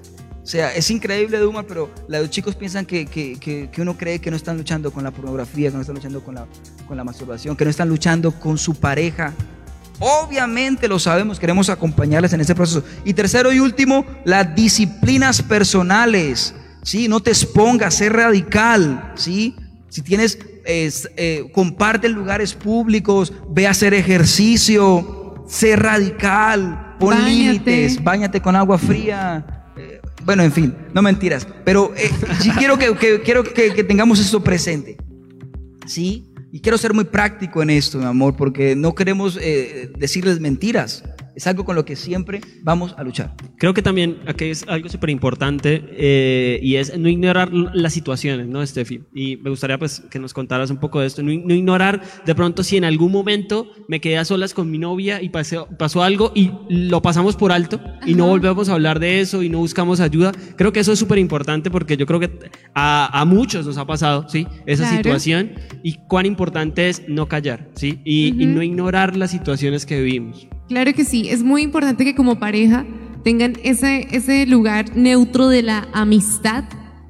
O sea, es increíble, Duma, pero los chicos piensan que, que- que- que uno cree que no están luchando con la pornografía, que no están luchando con la, con la masturbación, que no están luchando con su pareja. Obviamente lo sabemos, queremos acompañarles en ese proceso. Y tercero y último, las disciplinas personales. ¿sí? No te expongas, sé radical. ¿sí? Si tienes, eh, eh, comparte en lugares públicos, ve a hacer ejercicio, sé radical, pon límites, báñate con agua fría. Bueno, en fin, no mentiras. Pero eh, sí quiero, que, que- quiero que, que tengamos esto presente. ¿Sí? Y quiero ser muy práctico en esto, mi amor, porque no queremos eh, decirles mentiras. Es algo con lo que siempre vamos a luchar. Creo que también aquí es algo súper importante eh, y es no ignorar las situaciones, ¿no, Steffi? Y me gustaría pues que nos contaras un poco de esto, no, no ignorar de pronto si en algún momento me quedé a solas con mi novia y pasó, pasó algo y lo pasamos por alto y no volvemos a hablar de eso y no buscamos ayuda. Creo que eso es súper importante porque yo creo que a, a muchos nos ha pasado, ¿sí? Esa Claro. situación y cuán importante es no callar, ¿sí? Y, y Ujú. no ignorar las situaciones que vivimos. Claro que sí, es muy importante que como pareja tengan ese, ese lugar neutro de la amistad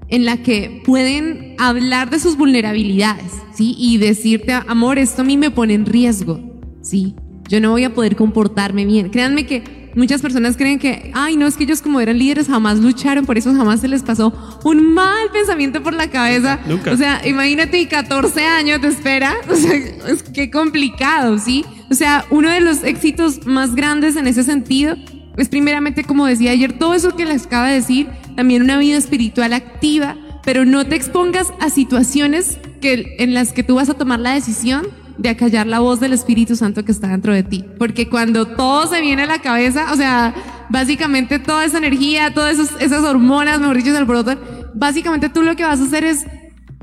en la que pueden hablar de sus vulnerabilidades, ¿sí? Y decirte, amor, esto a mí me pone en riesgo, ¿sí? Yo no voy a poder comportarme bien. Créanme que muchas personas creen que, ay, no, es que ellos como eran líderes jamás lucharon, por eso jamás se les pasó un mal pensamiento por la cabeza. Nunca. O sea, imagínate, y 14 años te espera. O sea, es que complicado, ¿sí? O sea, uno de los éxitos más grandes en ese sentido es primeramente, como decía ayer, todo eso que les acaba de decir, también una vida espiritual activa, pero no te expongas a situaciones que, en las que tú vas a tomar la decisión de acallar la voz del Espíritu Santo que está dentro de ti. Porque cuando todo se viene a la cabeza, o sea, básicamente toda esa energía, todas esas, esas hormonas, mejor dicho, alborotan, básicamente tú lo que vas a hacer es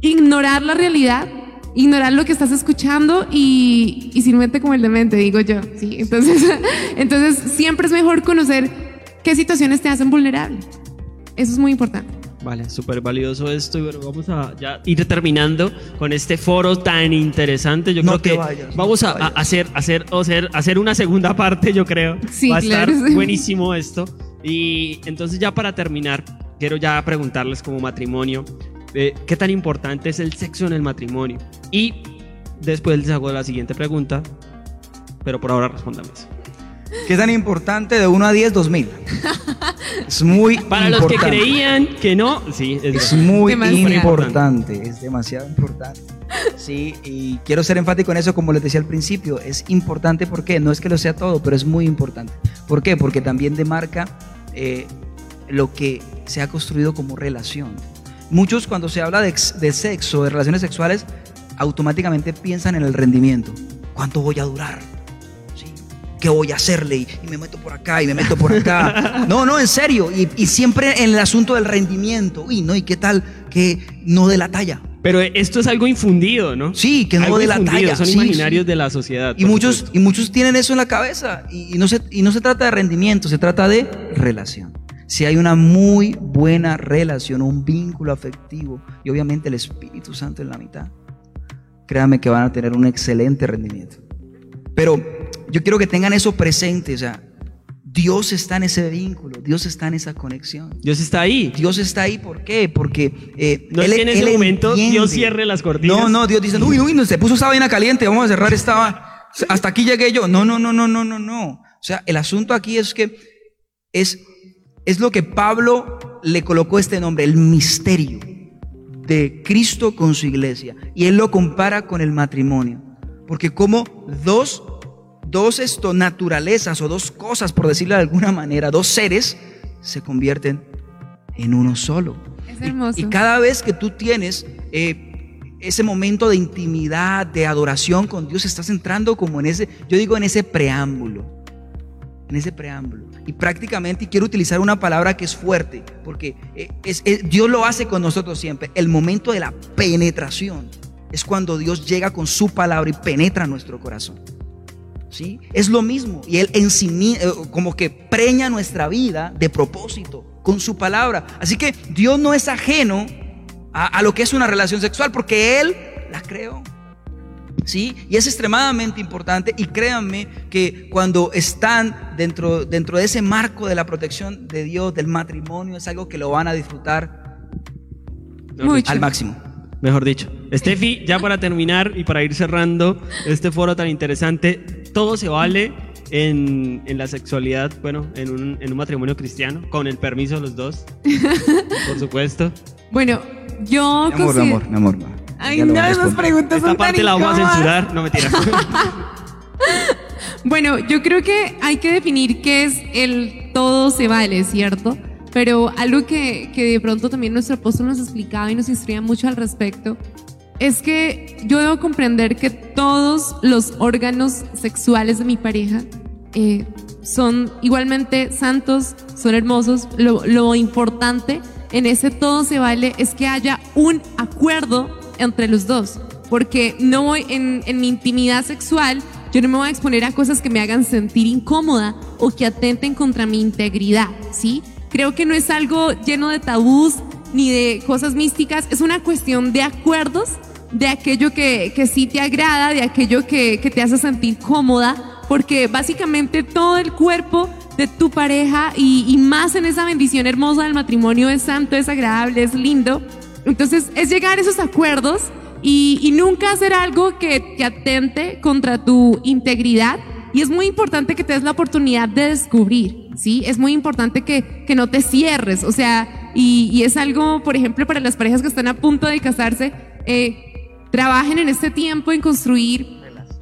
ignorar la realidad, ignorar lo que estás escuchando y, y sin mente como el demente, digo yo. ¿sí? Entonces, entonces, siempre es mejor conocer qué situaciones te hacen vulnerable. Eso es muy importante. Vale, súper valioso esto y bueno, vamos a ya ir terminando con este foro tan interesante. Yo No creo te que vayas, no vamos te a, a hacer, hacer, hacer, hacer una segunda parte, yo creo. Sí, Va a claro, estar sí. buenísimo esto. Y entonces ya para terminar, quiero ya preguntarles como matrimonio, eh, ¿qué tan importante es el sexo en el matrimonio? Y después les hago la siguiente pregunta, pero por ahora respóndame eso. ¿Qué tan importante de 1 a 10? 2000. Es muy Para los que importante. creían que no, sí, es muy Demasiado. importante, es demasiado importante. Sí, y quiero ser enfático en eso, como les decía al principio, es importante porque no es que lo sea todo, pero es muy importante. ¿Por qué? Porque también demarca eh, lo que se ha construido como relación. Muchos cuando se habla de, de sexo, de relaciones sexuales, automáticamente piensan en el rendimiento. ¿Cuánto voy a durar? ¿Qué voy a hacerle? Y, y me meto por acá y me meto por acá. No, no, en serio. Y, y siempre en el asunto del rendimiento. Uy, ¿no? ¿Y qué tal que no de la talla? Pero esto es algo infundido, ¿no? Sí, que no Algo de la talla. Son Sí, imaginarios sí. de la sociedad. Y muchos, supuesto. y muchos tienen eso en la cabeza. Y, y no se, y no se trata de rendimiento, se trata de relación. Si hay una muy buena relación, un vínculo afectivo y obviamente el Espíritu Santo en la mitad, créanme que van a tener un excelente rendimiento. Pero yo quiero que tengan eso presente, o sea, Dios está en ese vínculo, Dios está en esa conexión. Dios está ahí. Dios está ahí, ¿por qué? Porque eh, No es que en ese momento entiende. Dios cierre las cortinas. No, no, Dios dice, uy, uy, no, se puso esa vaina caliente, vamos a cerrar esta. Hasta aquí llegué yo. No, no, no, no, no, no, no. O sea, el asunto aquí es que es, es lo que Pablo le colocó este nombre, el misterio de Cristo con su iglesia. Y él lo compara con el matrimonio. Porque como dos, dos esto, naturalezas o dos cosas, por decirlo de alguna manera, dos seres, se convierten en uno solo. Es Y- hermoso. Y, cada vez que tú tienes eh, ese momento de intimidad, de adoración con Dios, estás entrando como en ese, yo digo en ese preámbulo. En ese preámbulo. Y prácticamente, y quiero utilizar una palabra que es fuerte, porque eh, es- es- Dios lo hace con nosotros siempre. El momento de la penetración es cuando Dios llega con su palabra y penetra nuestro corazón. ¿Sí? Es lo mismo. Y Él en sí eh, como que preña nuestra vida de propósito con su palabra. Así que Dios no es ajeno a, a lo que es una relación sexual porque Él la creó. ¿Sí? Y es extremadamente importante y créanme que cuando están dentro, dentro de ese marco de la protección de Dios, del matrimonio, es algo que lo van a disfrutar Mucho. al máximo. Mejor dicho. Steffi, ya para terminar y para ir cerrando este foro tan interesante, todo se vale en, en la sexualidad, bueno, en un, en un matrimonio cristiano, con el permiso de los dos, por supuesto. Bueno, yo Mi amor, mi considero- amor, mi amor. amor. Ay, no, esas preguntas Esta son tan parte la vamos a censurar, no mentira. Bueno, yo creo que hay que definir qué es el todo se vale, ¿cierto? pero algo que, que de pronto también nuestro apóstol nos explicaba y nos instruía mucho al respecto es que yo debo comprender que todos los órganos sexuales de mi pareja eh, son igualmente santos, son hermosos. Lo, importante en ese todo se vale es que haya un acuerdo entre los dos. Porque no voy en, en mi intimidad sexual, yo no me voy a exponer a cosas que me hagan sentir incómoda o que atenten contra mi integridad, ¿sí? Creo que no es algo lleno de tabús ni de cosas místicas, es una cuestión de acuerdos, de aquello que, que sí te agrada, de aquello que, que te hace sentir cómoda, porque básicamente todo el cuerpo de tu pareja y, y, más en esa bendición hermosa del matrimonio es santo, es agradable, es lindo. Entonces es llegar a esos acuerdos y, y nunca hacer algo que te atente contra tu integridad. Y es muy importante que te des la oportunidad de descubrir, ¿sí? Es muy importante que, que no te cierres, o sea, y, y, es algo, por ejemplo, para las parejas que están a punto de casarse, eh, trabajen en este tiempo en construir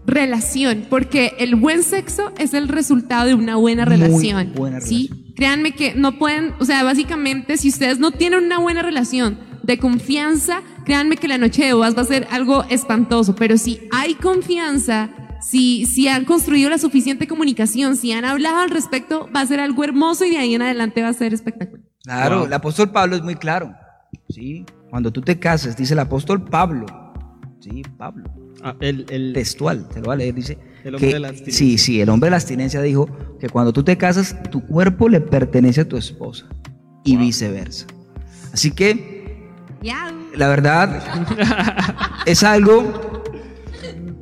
relación, porque el buen sexo es el resultado de una buena relación. buena ¿sí? Créanme que no pueden, o sea, básicamente, si ustedes no tienen una buena relación de confianza, créanme que la noche de bodas va a ser algo espantoso, pero si hay confianza, si, si han construido la suficiente comunicación, si han hablado al respecto, va a ser algo hermoso y de ahí en adelante va a ser espectacular. Claro, wow. el apóstol Pablo es muy claro. ¿sí? Cuando tú te cases, dice el apóstol Pablo. Sí, Pablo. Ah, el, el, textual, te lo voy a leer, dice. El hombre que, de la abstinencia. Sí, sí, el hombre de la abstinencia dijo que cuando tú te casas, tu cuerpo le pertenece a tu esposa y wow. viceversa. Así que, yeah. la verdad, es algo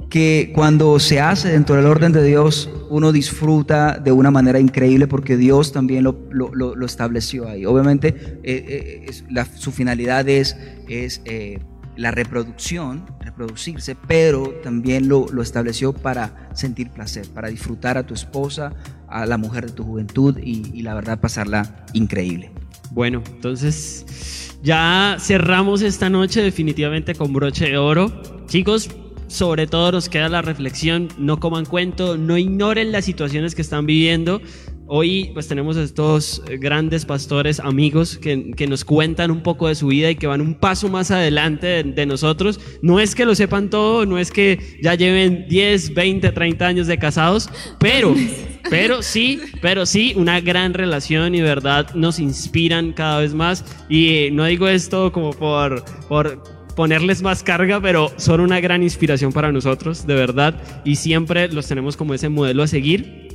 que cuando se hace dentro del orden de Dios, uno disfruta de una manera increíble porque Dios también lo, lo, lo estableció ahí. Obviamente, eh, eh, es, la, su finalidad es, es eh, la reproducción, reproducirse, pero también lo, lo, estableció para sentir placer, para disfrutar a tu esposa, a la mujer de tu juventud y, y la verdad pasarla increíble. Bueno, entonces ya cerramos esta noche definitivamente con broche de oro. Chicos, sobre todo nos queda la reflexión, no coman cuento, no ignoren las situaciones que están viviendo. Hoy pues tenemos estos grandes pastores amigos que, que, nos cuentan un poco de su vida y que van un paso más adelante de, de, nosotros. No es que lo sepan todo, no es que ya lleven 10, 20, 30 años de casados, pero, pero sí, pero sí, una gran relación y verdad nos inspiran cada vez más. Y no digo esto como por, por ponerles más carga, pero son una gran inspiración para nosotros, de verdad, y siempre los tenemos como ese modelo a seguir.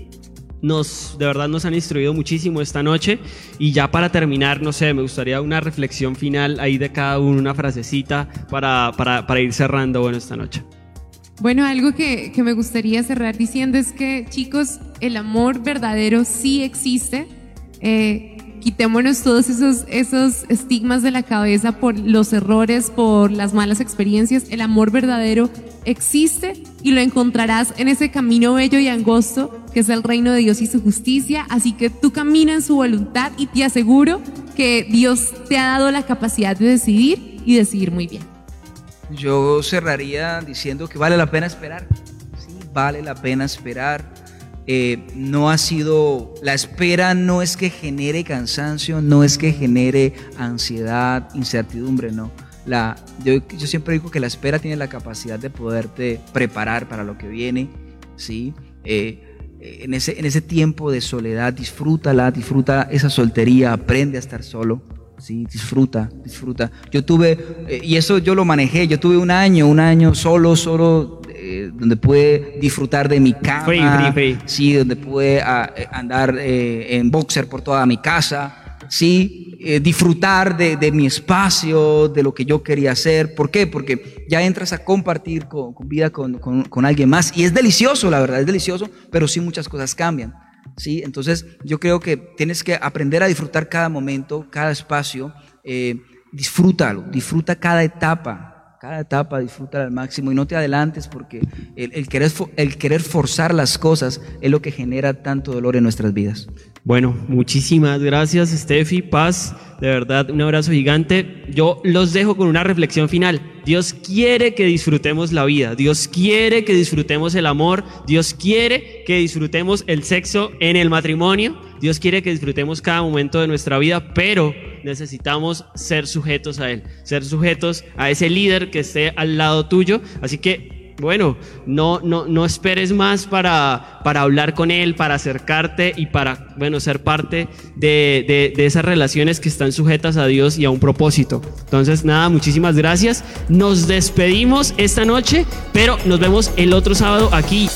Nos, de verdad nos han instruido muchísimo esta noche y ya para terminar, no sé, me gustaría una reflexión final ahí de cada uno, una frasecita para, para, para ir cerrando, bueno, esta noche. Bueno, algo que, que me gustaría cerrar diciendo es que, chicos, el amor verdadero sí existe. Eh, quitémonos todos esos, estigmas de la cabeza por los errores, por las malas experiencias. El amor verdadero existe y lo encontrarás en ese camino bello y angosto que es el reino de Dios y su justicia. Así que tú camina en su voluntad y te aseguro que Dios te ha dado la capacidad de decidir y decidir muy bien. Yo cerraría diciendo que vale la pena esperar. Sí, vale la pena esperar eh, no ha sido, la espera no es que genere cansancio, no es que genere ansiedad, incertidumbre, no. La, yo, yo, siempre digo que la espera tiene la capacidad de poderte preparar para lo que viene, ¿sí? Eh, en, ese, en ese tiempo de soledad, disfrútala, disfruta esa soltería, aprende a estar solo, ¿sí? Disfruta, disfruta. Yo tuve, eh, y eso yo lo manejé, yo tuve un año, un año solo, solo eh, donde pude disfrutar de mi cama, free, free, free. sí, donde pude a, andar eh, en boxer por toda mi casa, sí, eh, disfrutar de, de, mi espacio, de lo que yo quería hacer. ¿Por qué? Porque ya entras a compartir con, con vida con, con, con, alguien más y es delicioso, la verdad, es delicioso, pero sí muchas cosas cambian. ¿sí? Entonces yo creo que tienes que aprender a disfrutar cada momento, cada espacio, eh, disfrútalo, disfruta cada etapa, cada etapa disfruta al máximo y no te adelantes porque el, el, querer, el querer forzar las cosas es lo que genera tanto dolor en nuestras vidas. Bueno, muchísimas gracias Steffi, Paz, de verdad un abrazo gigante. Yo los dejo con una reflexión final. Dios quiere que disfrutemos la vida, Dios quiere que disfrutemos el amor, Dios quiere que disfrutemos el sexo en el matrimonio Dios quiere que disfrutemos cada momento de nuestra vida, pero necesitamos ser sujetos a Él, ser sujetos a ese líder que esté al lado tuyo. Así que bueno, no, no, no esperes más para, para hablar con Él, para acercarte y para, bueno, ser parte de, de, de esas relaciones que están sujetas a Dios y a un propósito. Entonces, nada, muchísimas gracias. Nos despedimos esta noche, pero nos vemos el otro sábado aquí